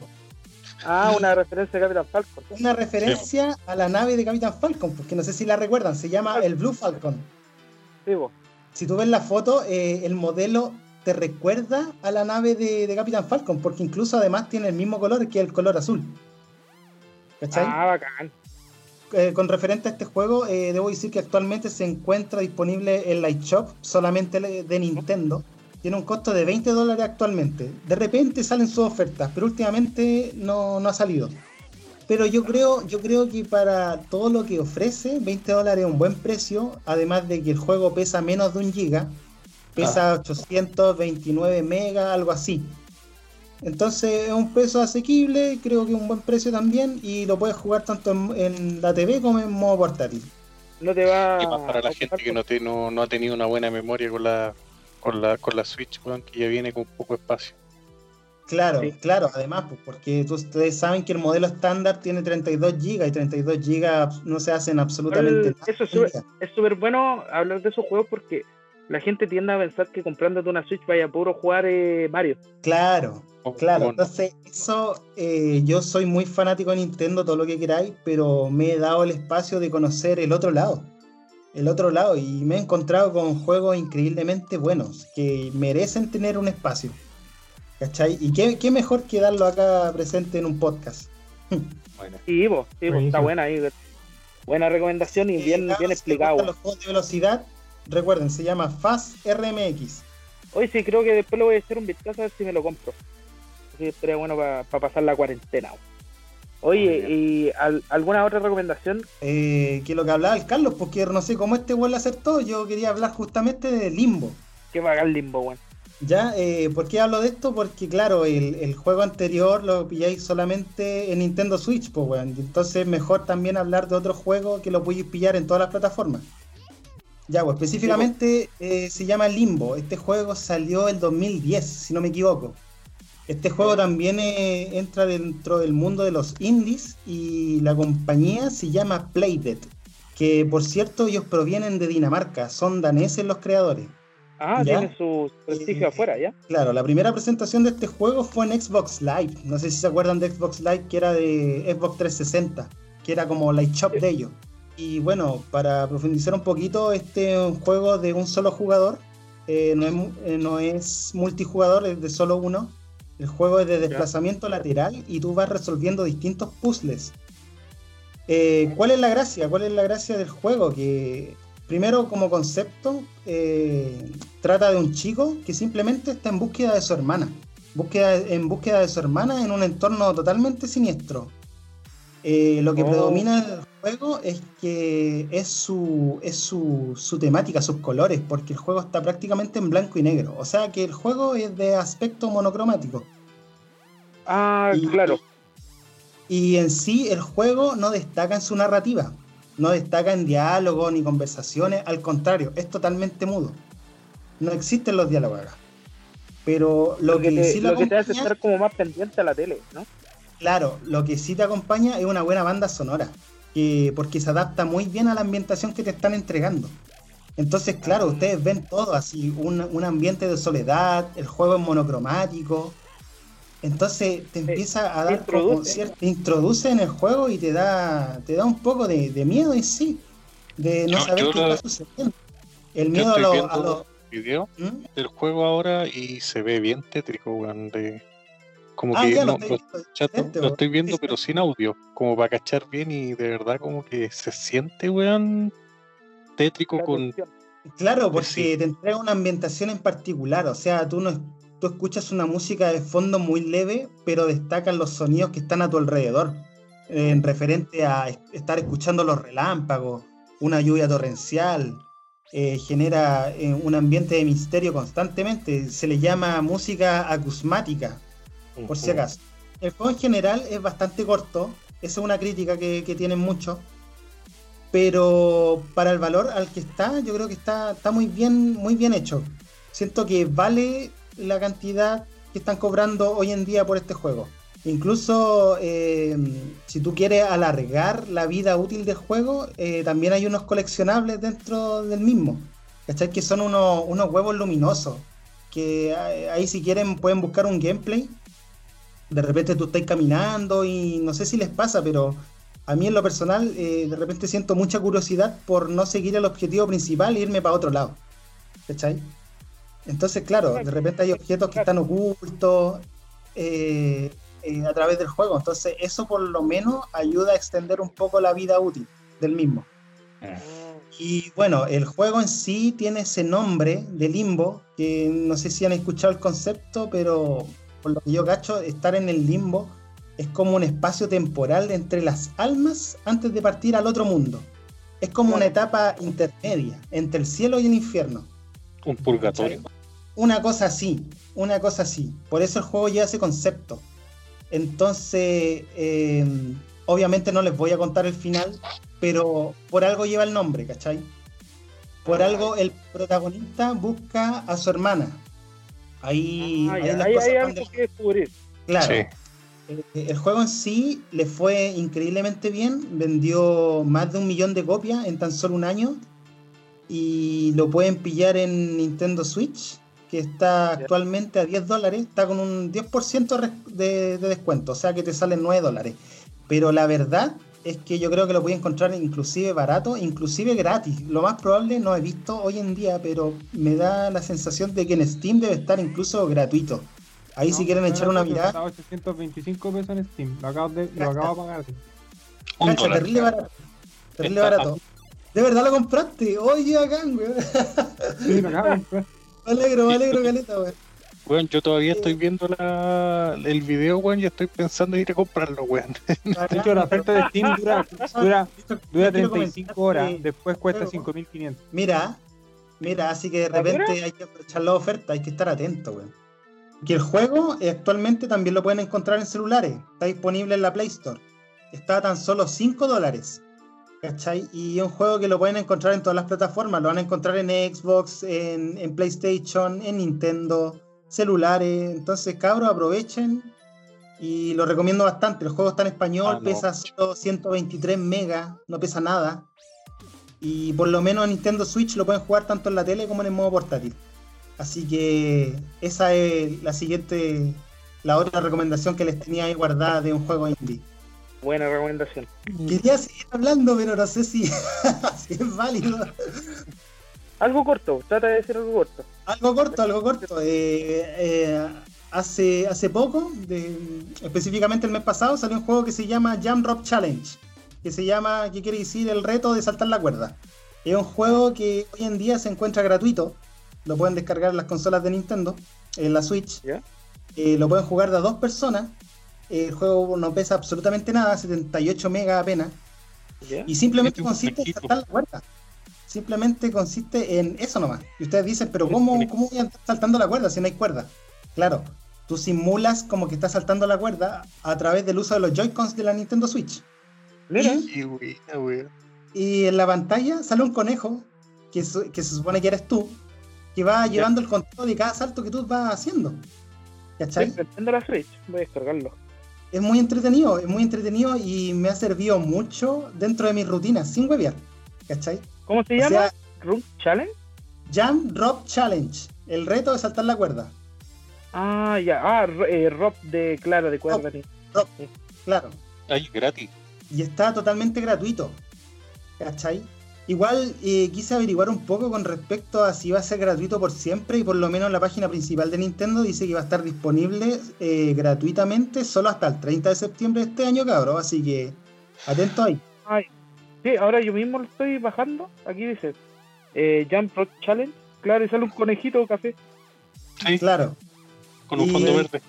Ah, una referencia a Capitán Falcon. Una referencia a la nave de Capitán Falcon, porque no sé si la recuerdan, se llama el Blue Falcon. Sí, vos. Si tú ves la foto, eh, el modelo te recuerda a la nave de, de Capitán Falcon, porque incluso además tiene el mismo color que el color azul. ¿Cachai? Ah, bacán. Eh, con referente a este juego, eh, debo decir que actualmente se encuentra disponible en la eShop solamente de Nintendo. Tiene un costo de 20 dólares actualmente. De repente salen sus ofertas, pero últimamente no, no ha salido. Pero yo creo, yo creo que para todo lo que ofrece, 20 dólares es un buen precio. Además de que el juego pesa menos de un giga. Pesa 829 megas, algo así. Entonces es un peso asequible, creo que es un buen precio también. Y lo puedes jugar tanto en, en la TV como en modo portátil. No te va Y más para la a gente que no, te- no, no ha tenido una buena memoria con la, con la, con la Switch, weón, que ya viene con poco espacio. Claro, Sí. claro, además, pues, porque ustedes saben que el modelo estándar tiene 32 GB y 32 GB no se hacen absolutamente El- nada. eso es súper- bueno hablar de esos juegos porque la gente tiende a pensar que comprándote una Switch vaya a puro jugar eh, Mario. Claro, Oh, claro. Entonces, eso, eh, yo soy muy fanático de Nintendo, todo lo que queráis, pero me he dado el espacio de conocer el otro lado. El otro lado, y me he encontrado con juegos increíblemente buenos, que merecen tener un espacio. ¿Cachai? Y qué, qué mejor que darlo acá presente en un podcast. Bueno, Sí, sí, está buena ahí. Buena recomendación y Eh, bien, bien explicado. los juegos de velocidad, recuerden, se llama Fast RMX. Hoy sí, creo que después le voy a echar un vistazo a ver si me lo compro. Así que estaría bueno para pasar la cuarentena. Oye, ¿y al- alguna otra recomendación? Eh, que lo que hablaba el Carlos, porque no sé cómo este vuelve a hacer todo, yo quería hablar justamente de Limbo. A el limbo, weón. Ya, eh, ¿por qué hablo de esto? Porque claro, el, el juego anterior lo pilláis solamente en Nintendo Switch, pues weón. Entonces es mejor también hablar de otro juego que lo podéis pillar en todas las plataformas. Ya, pues específicamente eh, se llama Limbo. Este juego salió el 2010, si no me equivoco. Este juego también eh, entra dentro del mundo de los indies y la compañía se llama Playdead, que por cierto ellos provienen de Dinamarca, son daneses los creadores. Ah, Ya. tiene su prestigio Eh, afuera, ¿ya? Claro, la primera presentación de este juego fue en Xbox Live. No sé si se acuerdan de Xbox Live, que era de Xbox 360, que era como la shop de ellos. Y bueno, para profundizar un poquito, este es un juego de un solo jugador. eh, no, es, mu- eh, no es multijugador, es de solo uno. El juego es de desplazamiento lateral y tú vas resolviendo distintos puzzles. Eh, ¿Cuál es la gracia? ¿Cuál es la gracia del juego? Que primero como concepto eh, trata de un chico que simplemente está en búsqueda de su hermana. Búsqueda, en búsqueda de su hermana en un entorno totalmente siniestro. Eh, lo que Oh. predomina juego es que es su, es su, su temática, sus colores, porque el juego está prácticamente en blanco y negro. O sea que el juego es de aspecto monocromático. Ah, Y- claro. Y en sí el juego no destaca en su narrativa, no destaca en diálogo ni conversaciones, al contrario, es totalmente mudo. No existen los diálogos acá. Pero lo, Lo que, que, te, sí lo lo que te hace estar como más pendiente a la tele, ¿no? Claro, lo que sí te acompaña es una buena banda sonora, que, porque se adapta muy bien a la ambientación que te están entregando. Entonces, claro, ustedes ven todo así, un, un ambiente de soledad, el juego es monocromático. Entonces te empieza a dar como introduce. cierto, te introduce en el juego y te da, te da un poco de, de miedo en sí, de no Yo- saber yo qué la- está sucediendo. El miedo a estoy lo, viendo a lo- video ¿Mm? del juego ahora y se ve bien tétrico, weón. de- Como Ah, que ya no, lo lo, estoy viendo lo estoy pero sin audio, como para cachar bien y de verdad como que se siente, weón, tétrico con... Claro, porque Sí. te entrega una ambientación en particular, o sea, tú no tú escuchas una música de fondo muy leve, pero destacan los sonidos que están a tu alrededor, en referente a es- estar escuchando los relámpagos, una lluvia torrencial, eh, genera eh, un ambiente de misterio constantemente, se le llama música acusmática, por si acaso. El juego en general es bastante corto, esa es una crítica que, tienen muchos, pero para el valor al que está, yo creo que está, está muy bien, muy bien hecho. Siento que vale la cantidad que están cobrando hoy en día por este juego. Incluso eh, si tú quieres alargar la vida útil del juego, eh, también hay unos coleccionables dentro del mismo. ¿Cachai? Que son unos, unos huevos luminosos. Que eh, ahí si quieren pueden buscar un gameplay. De repente tú estás caminando y no sé si les pasa, pero a mí en lo personal eh, de repente siento mucha curiosidad por no seguir el objetivo principal e irme para otro lado. ¿Cachai? Entonces, claro, de repente hay objetos que están ocultos eh, eh, a través del juego. Entonces, eso por lo menos ayuda a extender un poco la vida útil del mismo. Y bueno, el juego en sí tiene ese nombre de limbo, que no sé si han escuchado el concepto, pero por lo que yo cacho, estar en el limbo es como un espacio temporal entre las almas antes de partir al otro mundo. Es como una etapa intermedia entre el cielo y el infierno. Un purgatorio. Una cosa así, una cosa así. Por eso el juego lleva ese concepto. Entonces, eh, obviamente no les voy a contar el final, pero por algo lleva el nombre, ¿cachai? Por algo el protagonista busca a su hermana. Ahí, Ah, ahí ya, las ahí cosas hay algo de- que descubrir. Claro. Sí. Eh, El juego en sí le fue increíblemente bien, vendió más de un millón de copias en tan solo un año y lo pueden pillar en Nintendo Switch, que está actualmente a 10 dólares, está con un 10% re- de, de descuento, o sea que te salen 9 dólares. Pero la verdad es que yo creo que lo voy a encontrar inclusive barato, inclusive gratis. Lo más probable no he visto hoy en día, pero me da la sensación de que en Steam debe estar incluso gratuito. Ahí si quieren no, echar no, una mirada, Está 825 pesos en Steam. Lo acabo de, lo acabo de pagar. cacha, terrible barato. Terrible Está- barato. De verdad lo compraste. Oye, acá, weón. Sí, lo acabo de comprar. <laughs> Me alegro, me alegro, caleta, weón. Weón, yo todavía estoy viendo la, el video, weón, y estoy pensando en ir a comprarlo, weón. De hecho, la oferta de Steam dura, dura, dura quiero 35 comentar horas, después cuesta juego- 5.500. Mira, mira, así que de ¿La repente dura? hay que aprovechar la oferta, hay que estar atento, weón. Que el juego eh, actualmente también lo pueden encontrar en celulares, está disponible en la Play Store. Está a tan solo 5 dólares. ¿Cachai? Y es un juego que lo pueden encontrar en todas las plataformas. Lo van a encontrar en Xbox, en, en PlayStation, en Nintendo, celulares. Entonces, cabros, aprovechen. Y lo recomiendo bastante. El juego está en español, Ah, no. pesa solo 123 megas, no pesa nada. Y por lo menos en Nintendo Switch lo pueden jugar tanto en la tele como en el modo portátil. Así que esa es la siguiente, la otra recomendación que les tenía ahí guardada de un juego indie. Buena recomendación. Quería seguir hablando, pero no sé si, <laughs> si es válido. Algo corto, trata de decir algo corto. Algo corto, algo corto. Eh, eh, hace, hace poco, de- específicamente el mes pasado, salió un juego que se llama Jam Rock Challenge. Que se llama, ¿qué quiere decir? El reto de saltar la cuerda. Es un juego que hoy en día se encuentra gratuito. Lo pueden descargar en las consolas de Nintendo, en la Switch. Eh, lo pueden jugar de a dos personas. El juego no pesa absolutamente nada, 78 megas apenas. Y simplemente Este consiste en saltar la cuerda. Simplemente consiste en eso nomás. Y ustedes dicen, pero ¿cómo, cómo voy a estar saltando la cuerda si no hay cuerda? Claro, tú simulas como que estás saltando la cuerda a través del uso de los Joy-Cons de la Nintendo Switch. Mira, Y-. Y en la pantalla sale un conejo, que, su- que se supone que eres tú, que va llevando el control de cada salto que tú vas haciendo. ¿Cachai? estoy entendiendo la Switch, voy a descargarlo. Es muy entretenido, es muy entretenido y me ha servido mucho dentro de mis rutinas, sin huevear. ¿Cachai? ¿Cómo se O llama? sea, ¿Room Challenge? Jump Drop Challenge, el reto de saltar la cuerda. Ah, ya. Ah, eh, Rob de, claro, de cuerda. sí. Claro. Ay, gratis. Y está totalmente gratuito. ¿Cachai? Igual eh, quise averiguar un poco con respecto a si va a ser gratuito por siempre y por lo menos la página principal de Nintendo dice que va a estar disponible eh, gratuitamente solo hasta el 30 de septiembre de este año, cabrón. Así que atento ahí. Sí, ahora yo mismo lo estoy bajando. Aquí dice eh, Jump Rock Challenge. Claro, y sale un conejito café. Sí, Claro. con un Y- fondo verde.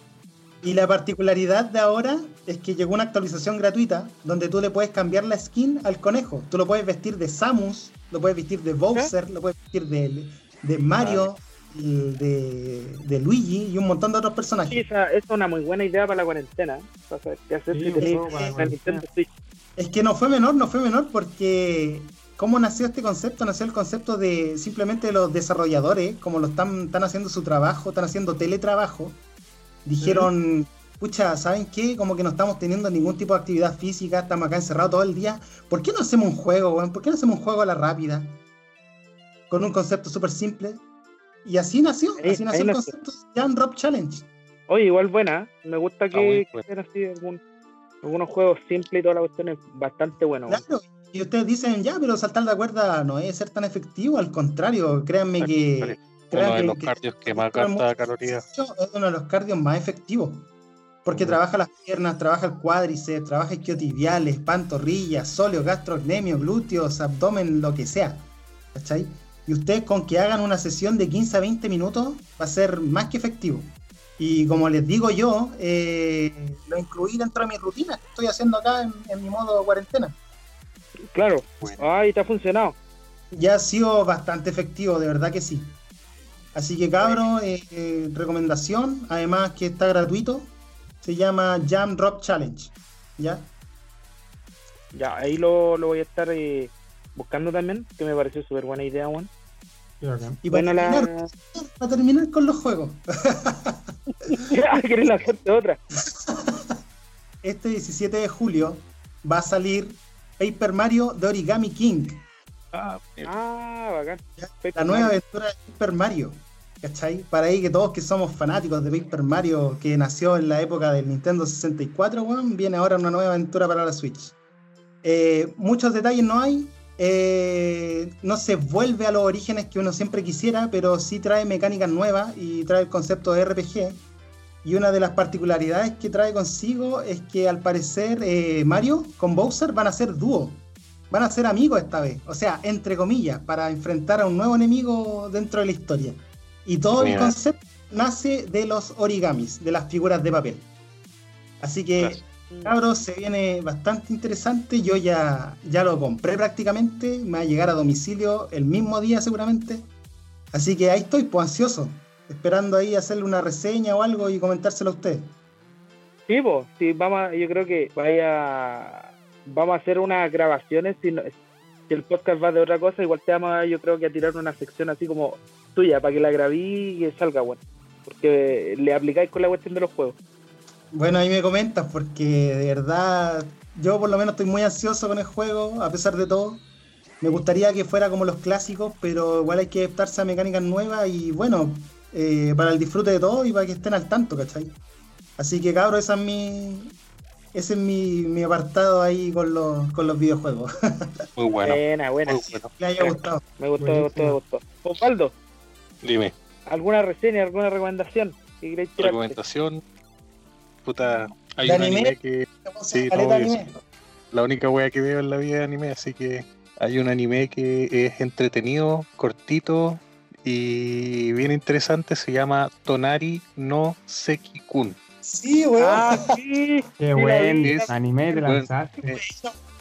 Y la particularidad de ahora es que llegó una actualización gratuita donde tú le puedes cambiar la skin al conejo. Tú lo puedes vestir de Samus, lo puedes vestir de Bowser, lo puedes vestir de, de Mario, y de, de Luigi y un montón de otros Sí, personajes. esa, esa es una muy buena idea para la cuarentena. ¿eh? Para qué hacer Sí, si para la la cuarentena. Nintendo Switch. Es que no fue menor, no fue menor porque ¿cómo nació este concepto? Nació el concepto de simplemente los desarrolladores, como lo están, están haciendo su trabajo, están haciendo teletrabajo, dijeron, pucha, ¿saben qué? Como que no estamos teniendo ningún tipo de actividad física, estamos acá encerrados todo el día. ¿Por qué no hacemos un juego, weón? ¿Por qué no hacemos un juego a la rápida? Con un concepto súper simple. Y así nació, Ahí- así nació el nació. concepto de Jam Drop Challenge. Oye, igual buena. Me gusta que, así algún- algunos juegos simples y toda la cuestión es bastante bueno. Claro, y ustedes dicen, ya, pero saltar la cuerda no es ser tan efectivo, al contrario, créanme que... Uno de créanme los que- cardios que más gasta calorías. Es uno de los cardios más efectivos. Porque trabaja las piernas, trabaja el cuádriceps, trabaja isquiotibiales, pantorrillas, sóleo, gastrocnemio, glúteos, abdomen, lo que sea. ¿Cachai? Y ustedes con que hagan una sesión de 15 a 20 minutos va a ser más que efectivo. Y como les digo yo, eh, lo incluí dentro de mi rutina que estoy haciendo acá en, en mi modo cuarentena. Claro. Bueno, Ay, te ha funcionado. Ya ha sido bastante efectivo, de verdad que sí. Así que cabros, eh, eh, recomendación, además que está gratuito, se llama Jam Drop Challenge. ¿Ya? Ya, ahí lo, lo voy a estar buscando también, que me pareció súper buena idea, Juan. Y para, Bueno, terminar, la... para terminar con los juegos, <laughs> ¿Quieres lanzarte otra? este 17 de julio va a salir Paper Mario de Origami King. Ah. Ah, bacán. La nueva aventura de Paper Mario. ¿Cachai? Para ahí que todos que somos fanáticos de Paper Mario, que nació en la época del Nintendo 64, weón, viene ahora una nueva aventura para la Switch. Eh, muchos detalles no hay. Eh, no se vuelve a los orígenes que uno siempre quisiera, pero sí trae mecánicas nuevas y trae el concepto de RPG. Y una de las particularidades que trae consigo es que al parecer eh, Mario con Bowser van a ser dúo. Van a ser amigos esta vez. O sea, entre comillas, para enfrentar a un nuevo enemigo dentro de la historia. Y todo el concepto nace de los origamis, de las figuras de papel. Así que. Cabros, se viene bastante interesante. Yo ya, ya lo compré prácticamente. Me va a llegar a domicilio el mismo día seguramente. Así que ahí estoy, pues ansioso. Esperando ahí hacerle una reseña o algo y comentárselo a usted. Sí, pues, sí, vamos, a- yo creo que vaya, vamos a hacer unas grabaciones, si, no- si el podcast va de otra cosa, igual te vamos a, yo creo que a tirar una sección así como tuya, para que la grabí y salga bueno, porque le aplicáis con la cuestión de los juegos. Bueno, ahí me comentas porque de verdad yo por lo menos estoy muy ansioso con el juego, a pesar de todo. Me gustaría que fuera como los clásicos, pero igual hay que adaptarse a mecánicas nuevas y bueno, eh, para el disfrute de todo y para que estén al tanto, ¿cachai? Así que cabros, esa es mi, ese es mi, mi apartado ahí con los, con los videojuegos. <laughs> Muy bueno. buena, buena, Muy bueno. Le haya gustado. me gustó, me gustó, me gustó. Osvaldo, Dime, ¿alguna reseña, alguna recomendación recomendación. Puta, hay ¿De un anime? anime que. Sí, no, anime. es la única wea que veo en la vida de anime, así que hay un anime que es entretenido, cortito y bien interesante, se llama Tonari no Seki-kun. Sí, weón. Ah, sí, Qué buen anime lanzaste. eh,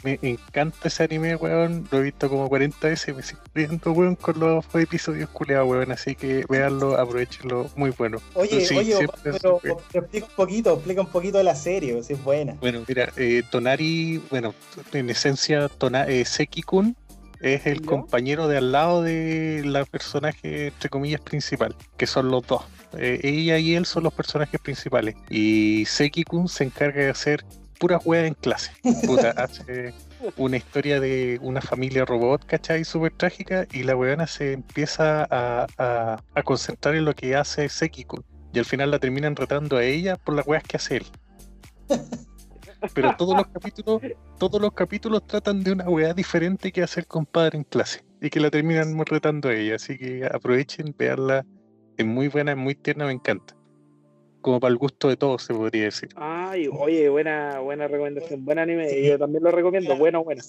Me encanta ese anime, weón. Lo he visto como 40 veces. Me sigo riendo, weón, con los episodios culeados, weón. Así que véanlo, aprovechenlo. Muy bueno. Oye, Sí, oye, pero, explica un poquito, explica un poquito de la serie, si es buena. Bueno, mira, eh, Tonari, bueno, en esencia, Tona, eh, Seki-kun es el ¿Ya? compañero de al lado de la personaje, entre comillas, principal, que son los dos. Eh, ella y él son los personajes principales. Y Seki-kun se encarga de hacer puras weas en clase. Hace una historia de una familia robot, ¿cachai? Súper trágica. Y la weona se empieza a, a- a concentrar en lo que hace Seki-kun. Y al final la terminan retando a ella por las weas que hace él. Pero todos los capítulos, todos los capítulos tratan de una weá diferente que hace el compadre en clase. Y que la terminan retando a ella. Así que aprovechen, veanla. Es muy buena, es muy tierna, me encanta. Como para el gusto de todos, se podría decir. Ay, oye, buena, buena recomendación, buen anime, yo también lo recomiendo, bueno, bueno.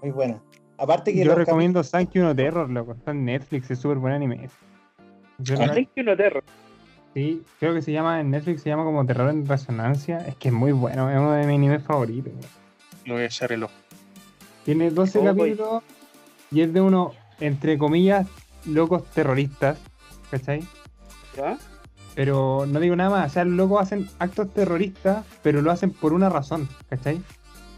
Muy buena. Aparte que Yo recomiendo Thank You No Terror, loco. Está en Netflix, es súper buen anime. Ah, no- Thank you, no Terror. sí, creo que se llama en Netflix, se llama como Terror en Resonancia. Es que es muy bueno, es uno de mis animes favoritos. Lo voy a echar el ojo. Tiene 12 Oh, voy. capítulos y es de unos, entre comillas, locos terroristas, ¿cachai? ¿Ya? Pero no digo nada más, o sea, los locos hacen actos terroristas, pero lo hacen por una razón, ¿cachai?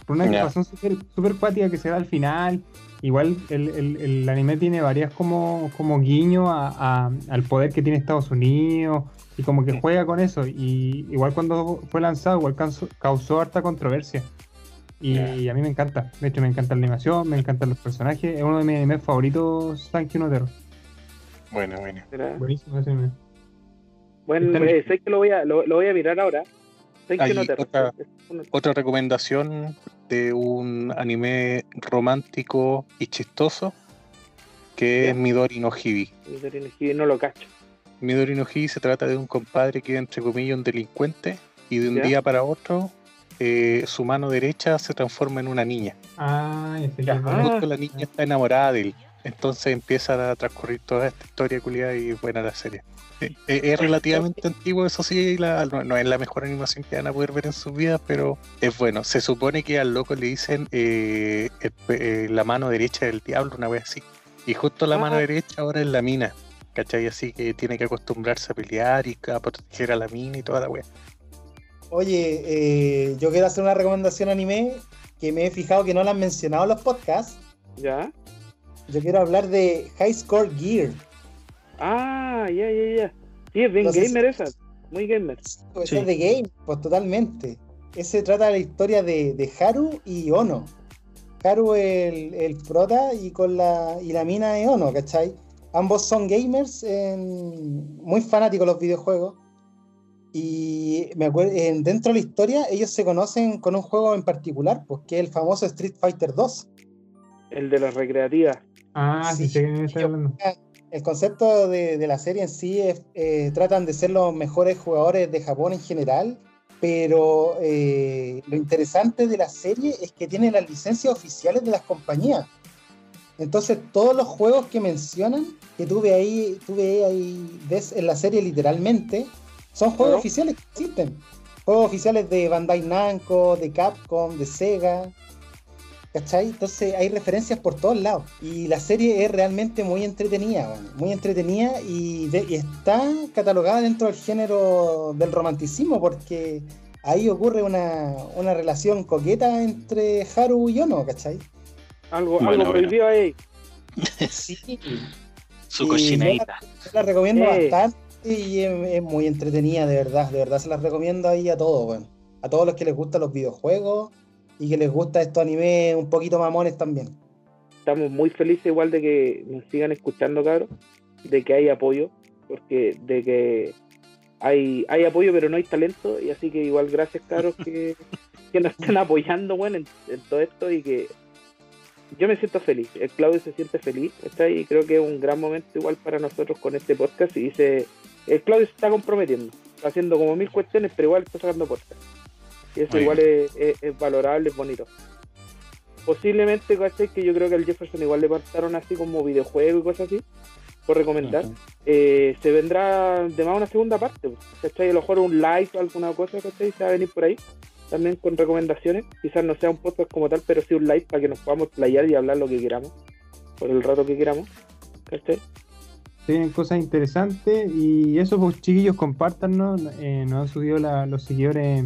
Por una Ya. razón súper super cuática que se da al final. Igual el, el- el anime tiene varias como, como guiño a- a- al poder que tiene Estados Unidos y como que juega con eso. Y igual cuando fue lanzado, igual causó, causó harta controversia. Y, a mí me encanta. De hecho, me encanta la animación, me encantan los personajes. Es uno de mis animes favoritos, Thank You No Terror. Bueno, bueno. Buenísimo ese anime. Bueno, eh, sé que lo voy a, lo, lo voy a mirar ahora. No Terror. otra- Otra recomendación de un anime romántico y chistoso que es. Midori no Hibi. Midori no Hibi, no lo cacho. Midori no Hibi se trata de un compadre que es entre comillas un delincuente y de un día para otro eh, su mano derecha se transforma en una niña. Ah, ese que Ah. la niña está enamorada de él. Entonces empieza a transcurrir toda esta historia culiada y buena la serie. Eh, eh, es relativamente antiguo, eso sí, y la- no, no es la mejor animación que van a poder ver en sus vidas, pero es bueno. Se supone que al loco le dicen eh, el eh, la mano derecha del diablo, una vez así. Y justo la mano derecha ahora es la mina. ¿Cachai? Así que tiene que acostumbrarse a pelear y a proteger a la mina y toda la wea. Oye, eh, yo quiero hacer una recomendación anime que me he fijado que no la han mencionado en los podcasts. ¿Ya? Yo quiero hablar de High Score Gear. Ah, ya, ya, ya. Sí, es bien gamer esa. Muy gamer. Pues Sí. es de game, pues totalmente. Ese trata de la historia de, de Haru y Ono. Haru el, el prota y con la y la mina es Ono, ¿cachai? Ambos son gamers, en- muy fanáticos de los videojuegos. Y me acuerdo, dentro de la historia, ellos se conocen con un juego en particular, pues, que es el famoso Street Fighter 2. El de las recreativas. Ah, sí, Sí, está yo-. El concepto de, de la serie en sí es, eh, tratan de ser los mejores jugadores de Japón en general, pero eh, lo interesante de la serie es que tiene las licencias oficiales de las compañías. Entonces todos los juegos que mencionan, que tuve ahí, tuve ahí, ves en la serie literalmente, son juegos Claro. oficiales que existen. Juegos oficiales de Bandai Namco, de Capcom, de Sega. ¿Cachai? Entonces hay referencias por todos lados. Y la serie es realmente muy entretenida, muy entretenida y, de- y está catalogada dentro del género del romanticismo porque ahí ocurre una, una relación coqueta entre Haru y Ono, ¿cachai? Algo, Bueno, algo bueno. prohibido ahí. Sí. <laughs> Su Y cochineita. Yo la recomiendo bastante y es, es muy entretenida, de verdad. De verdad se las recomiendo ahí a todos. A todos los que les gustan los videojuegos y que les gusta estos animes un poquito mamones también. Estamos muy felices igual de que nos sigan escuchando, cabros. De que hay apoyo. Porque de que hay, hay apoyo pero no hay talento. Y así que igual gracias, cabros, que, <laughs> que nos estén apoyando, bueno, en, en todo esto y que yo me siento feliz. El Claudio se siente feliz, ¿está? Y creo que es un gran momento igual para nosotros con este podcast. Y se, el Claudio se está comprometiendo. Está haciendo como mil cuestiones, pero igual está sacando podcast. Y eso Muy igual es, es- es valorable, es bonito. Posiblemente, ¿cachai? Que yo creo que al Jefferson igual le pasaron así como videojuegos y cosas así, por recomendar. Eh, se vendrá de más una segunda parte, ¿cachai? A lo mejor un live o alguna cosa, ¿cachai? Se va a venir por ahí, también con recomendaciones. Quizás no sea un podcast como tal, pero sí un live para que nos podamos playar y hablar lo que queramos, por el rato que queramos, ¿cachai? Tienen cosas interesantes y eso, pues chiquillos, compártanos. Eh, nos han subido la- los seguidores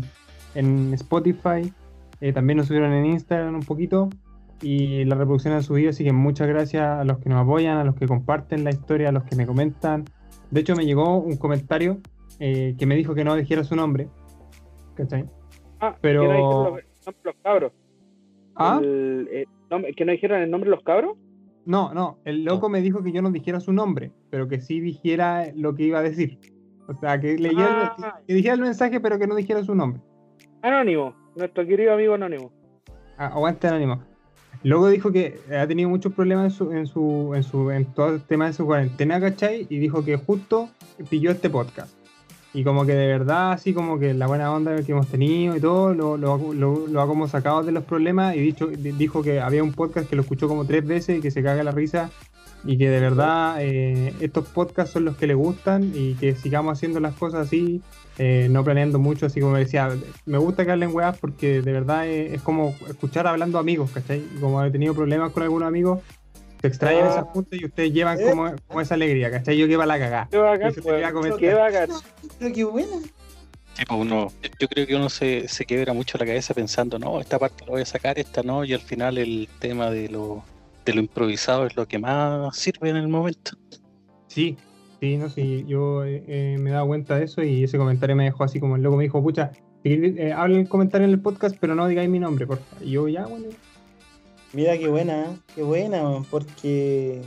en Spotify, eh, también nos subieron en Instagram un poquito y la reproducción han subido, así que muchas gracias a los que nos apoyan, a los que comparten la historia, a los que me comentan. De hecho, me llegó un comentario eh, que me dijo que no dijera su nombre. ¿Cachai? Ah, Pero- que no dijeron los, los cabros. ¿Ah? El- que no dijeron el nombre de los cabros. No, no, el loco me dijo que yo no dijera su nombre, pero que sí dijera lo que iba a decir. O sea, que, leyera, Ah. que, que dijera el mensaje, pero que no dijera su nombre. Anónimo, nuestro querido amigo Anónimo. Ah, aguante anónimo. Luego dijo que ha tenido muchos problemas en su, en su, en su, en todo el tema de su cuarentena, ¿cachai? Y dijo que justo pilló este podcast. Y como que de verdad, así como que la buena onda que hemos tenido y todo, lo, lo, lo- lo ha como sacado de los problemas y dicho, di- dijo que había un podcast que lo escuchó como tres veces y que se caga la risa y que de verdad eh, estos podcasts son los que le gustan y que sigamos haciendo las cosas así, eh, no planeando mucho, así como decía, me gusta que hablen weas porque de verdad es, es como escuchar hablando amigos, ¿cachai? Como he tenido problemas con algunos amigos, se extrañan Ah. esas juntas y ustedes llevan ¿Eh? como, como esa alegría, ¿cachai? Yo que va la cagada. Qué bacán, comentar. Qué bacán. Pero qué buena. Sí, pues uno, yo creo que uno se, se quiebra mucho la cabeza pensando, no, esta parte la voy a sacar, esta no, y al final el tema de lo, de lo improvisado es lo que más sirve en el momento. Sí, sí, no, sí, yo eh, eh, me he dado cuenta de eso y ese comentario me dejó así como el loco. Me dijo, pucha, eh, hablen el comentario en el podcast, pero no digáis mi nombre, por favor. Y yo ya, bueno, Mira qué buena, qué buena, porque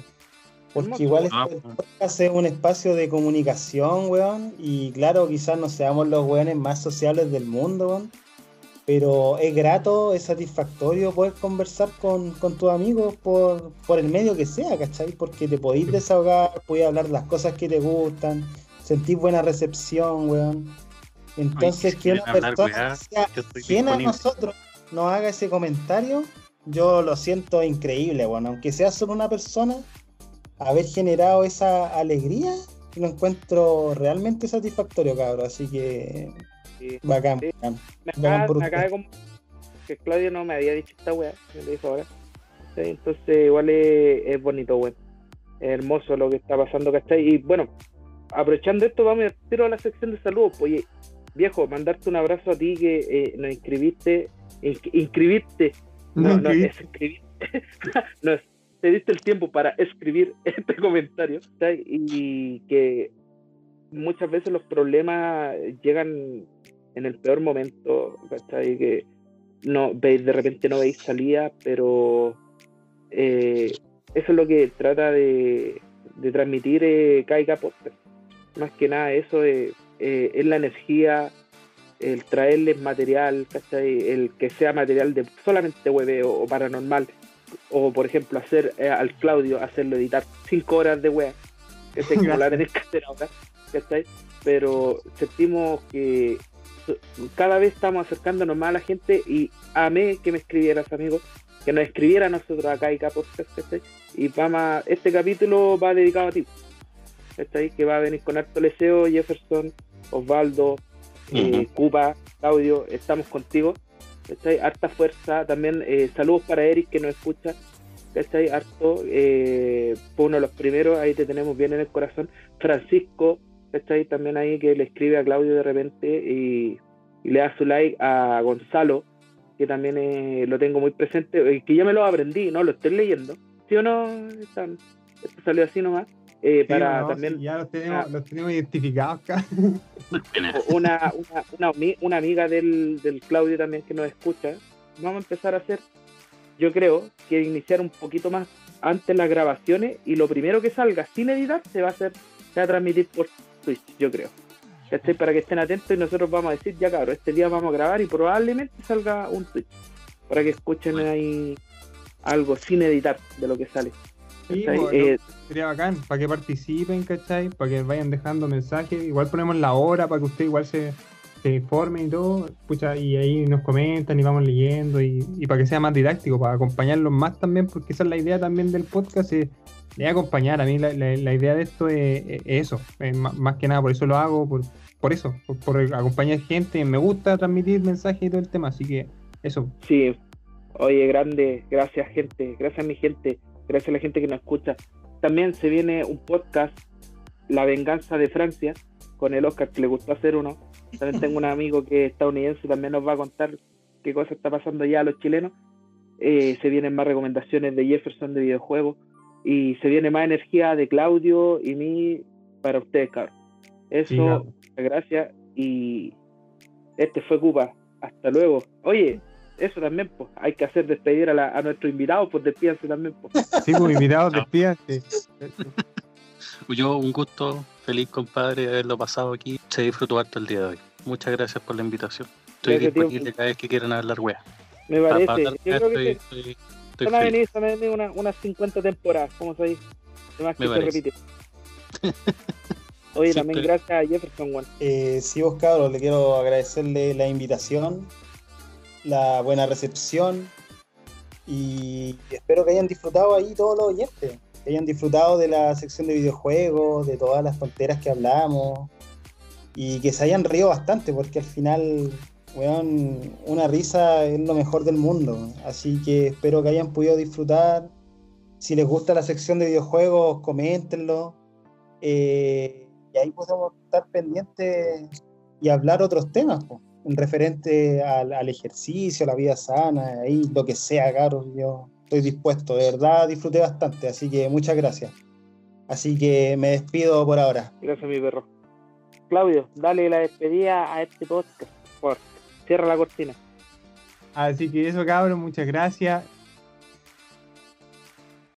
porque igual Ah, este podcast es un espacio de comunicación, weón, y claro, quizás no seamos los weones más sociables del mundo, weón, pero es grato, es satisfactorio poder conversar con, con tus amigos por, por el medio que sea, ¿cachai? Porque te podéis desahogar, podéis hablar de las cosas que te gustan, sentir buena recepción, weón. Entonces, que una hablar, persona ajena a nosotros nos haga ese comentario, yo lo siento increíble, bueno, aunque sea solo una persona, haber generado esa alegría, lo encuentro realmente satisfactorio, cabrón. Así que Sí. bacán, Sí. bacán. Me acaba, por me acaba de usted. com- que Claudio no me había dicho esta weá, me lo dijo ahora. Sí, entonces igual es, es bonito, weón. Es hermoso lo que está pasando, ¿cachai? Y bueno, aprovechando esto, vamos a tiro a la sección de saludos. Oye, viejo, mandarte un abrazo a ti que eh, nos inscribiste, in- inscribiste, no, no, es escribir, <laughs> te diste el tiempo para escribir <laughs> este comentario. Y que muchas veces los problemas llegan en el peor momento, ¿cachai? Que no veis, de repente no veis salida, pero eh, eso es lo que trata de, de transmitir eh, Caiga Podcast. Más que nada, eso es, eh, es la energía, el traerles material, ¿cachai? el que sea material de solamente web o, paranormal, o por ejemplo, hacer eh, al Claudio hacerlo editar cinco horas de web, que se la tenés que hacer ahora, ¿cachai? Pero sentimos que cada vez estamos acercándonos más a la gente y amé que me escribieras, amigos, que nos escribiera a nosotros acá y Podcast, Y vamos este capítulo va dedicado a ti, ¿cachai? Que va a venir con harto leseo, Jefferson, Osvaldo, eh, Cupa, Claudio, estamos contigo, ¿cachai? Harta fuerza, también eh, saludos para Eric que nos escucha, ¿cachai? Harto, eh, fue uno de los primeros, ahí te tenemos bien en el corazón, Francisco, ¿cachai? También ahí que le escribe a Claudio de repente y, le da su like a Gonzalo, que también eh, lo tengo muy presente, eh, que ya me lo aprendí, ¿no? Lo estoy leyendo. ¿Sí o no? esto salió así nomás. Eh, para también ya los tenemos, los tenemos identificados acá. una, una, una, una, amiga del, del Claudio también que nos escucha. Vamos a empezar a hacer, yo creo, que iniciar un poquito más antes las grabaciones y lo primero que salga sin editar se va a hacer, se va a transmitir por Twitch, yo creo. ¿cachai? Para que estén atentos y nosotros vamos a decir, ya cabrón, este día vamos a grabar y probablemente salga un Twitch. Para que escuchen ahí algo sin editar de lo que sale. Sí, eh, sería bacán, para que participen, ¿cachai? Para que vayan dejando mensajes. Igual ponemos la hora para que usted igual se, se informen y todo. Pucha, y ahí nos comentan y vamos leyendo. Y, y, para que sea más didáctico, para acompañarlos más también, porque esa es la idea también del podcast. Es, de acompañar. A mí la, la, idea de esto es, eso, más, que nada, por eso lo hago, por, por eso, por, acompañar gente. Me gusta transmitir mensajes y todo el tema, así que eso. Sí, oye, grande, gracias gente, gracias mi gente, gracias a la gente que nos escucha. También se viene un podcast, La Venganza de Francia, con el Oscar que le gustó hacer uno. También tengo un amigo que es estadounidense, también nos va a contar qué cosa está pasando ya a los chilenos. Eh, se vienen más recomendaciones de Jefferson de videojuegos y se viene más energía de Claudio y mí para ustedes, cabrón. Eso, gracias y este fue Cupa. Hasta luego. Oye, eso también, pues, hay que hacer despedir a, la, a nuestro invitado, pues despídanse también. Pues. Sí, pues invitados, despídanse. Yo, un gusto, feliz compadre de haberlo pasado aquí. Se disfrutó harto el día de hoy. Muchas gracias por la invitación. Estoy disponible cada vez que quieran hablar, wea. Me parece. Yo creo que van a venir, van a venir una, unas 50 temporadas, como se dice. Además que se repite. Oye, también gracias a Jefferson One. Eh, sí, vos cabros, le quiero agradecerle la invitación, la buena recepción y espero que hayan disfrutado ahí todos los oyentes, que hayan disfrutado de la sección de videojuegos, de todas las tonteras que hablamos y que se hayan reído bastante porque al final weón, una risa es lo mejor del mundo. Así que espero que hayan podido disfrutar. Si les gusta la sección de videojuegos, coméntenlo. Eh, y ahí podemos estar pendientes y hablar otros temas, en referente al, ejercicio, a la vida sana, ahí lo que sea, caro. Yo estoy dispuesto, de verdad disfruté bastante, así que muchas gracias. Así que me despido por ahora. Gracias, mi perro. Claudio, dale la despedida a este podcast. Por Cierra la cortina. Así que eso, cabrón, muchas gracias.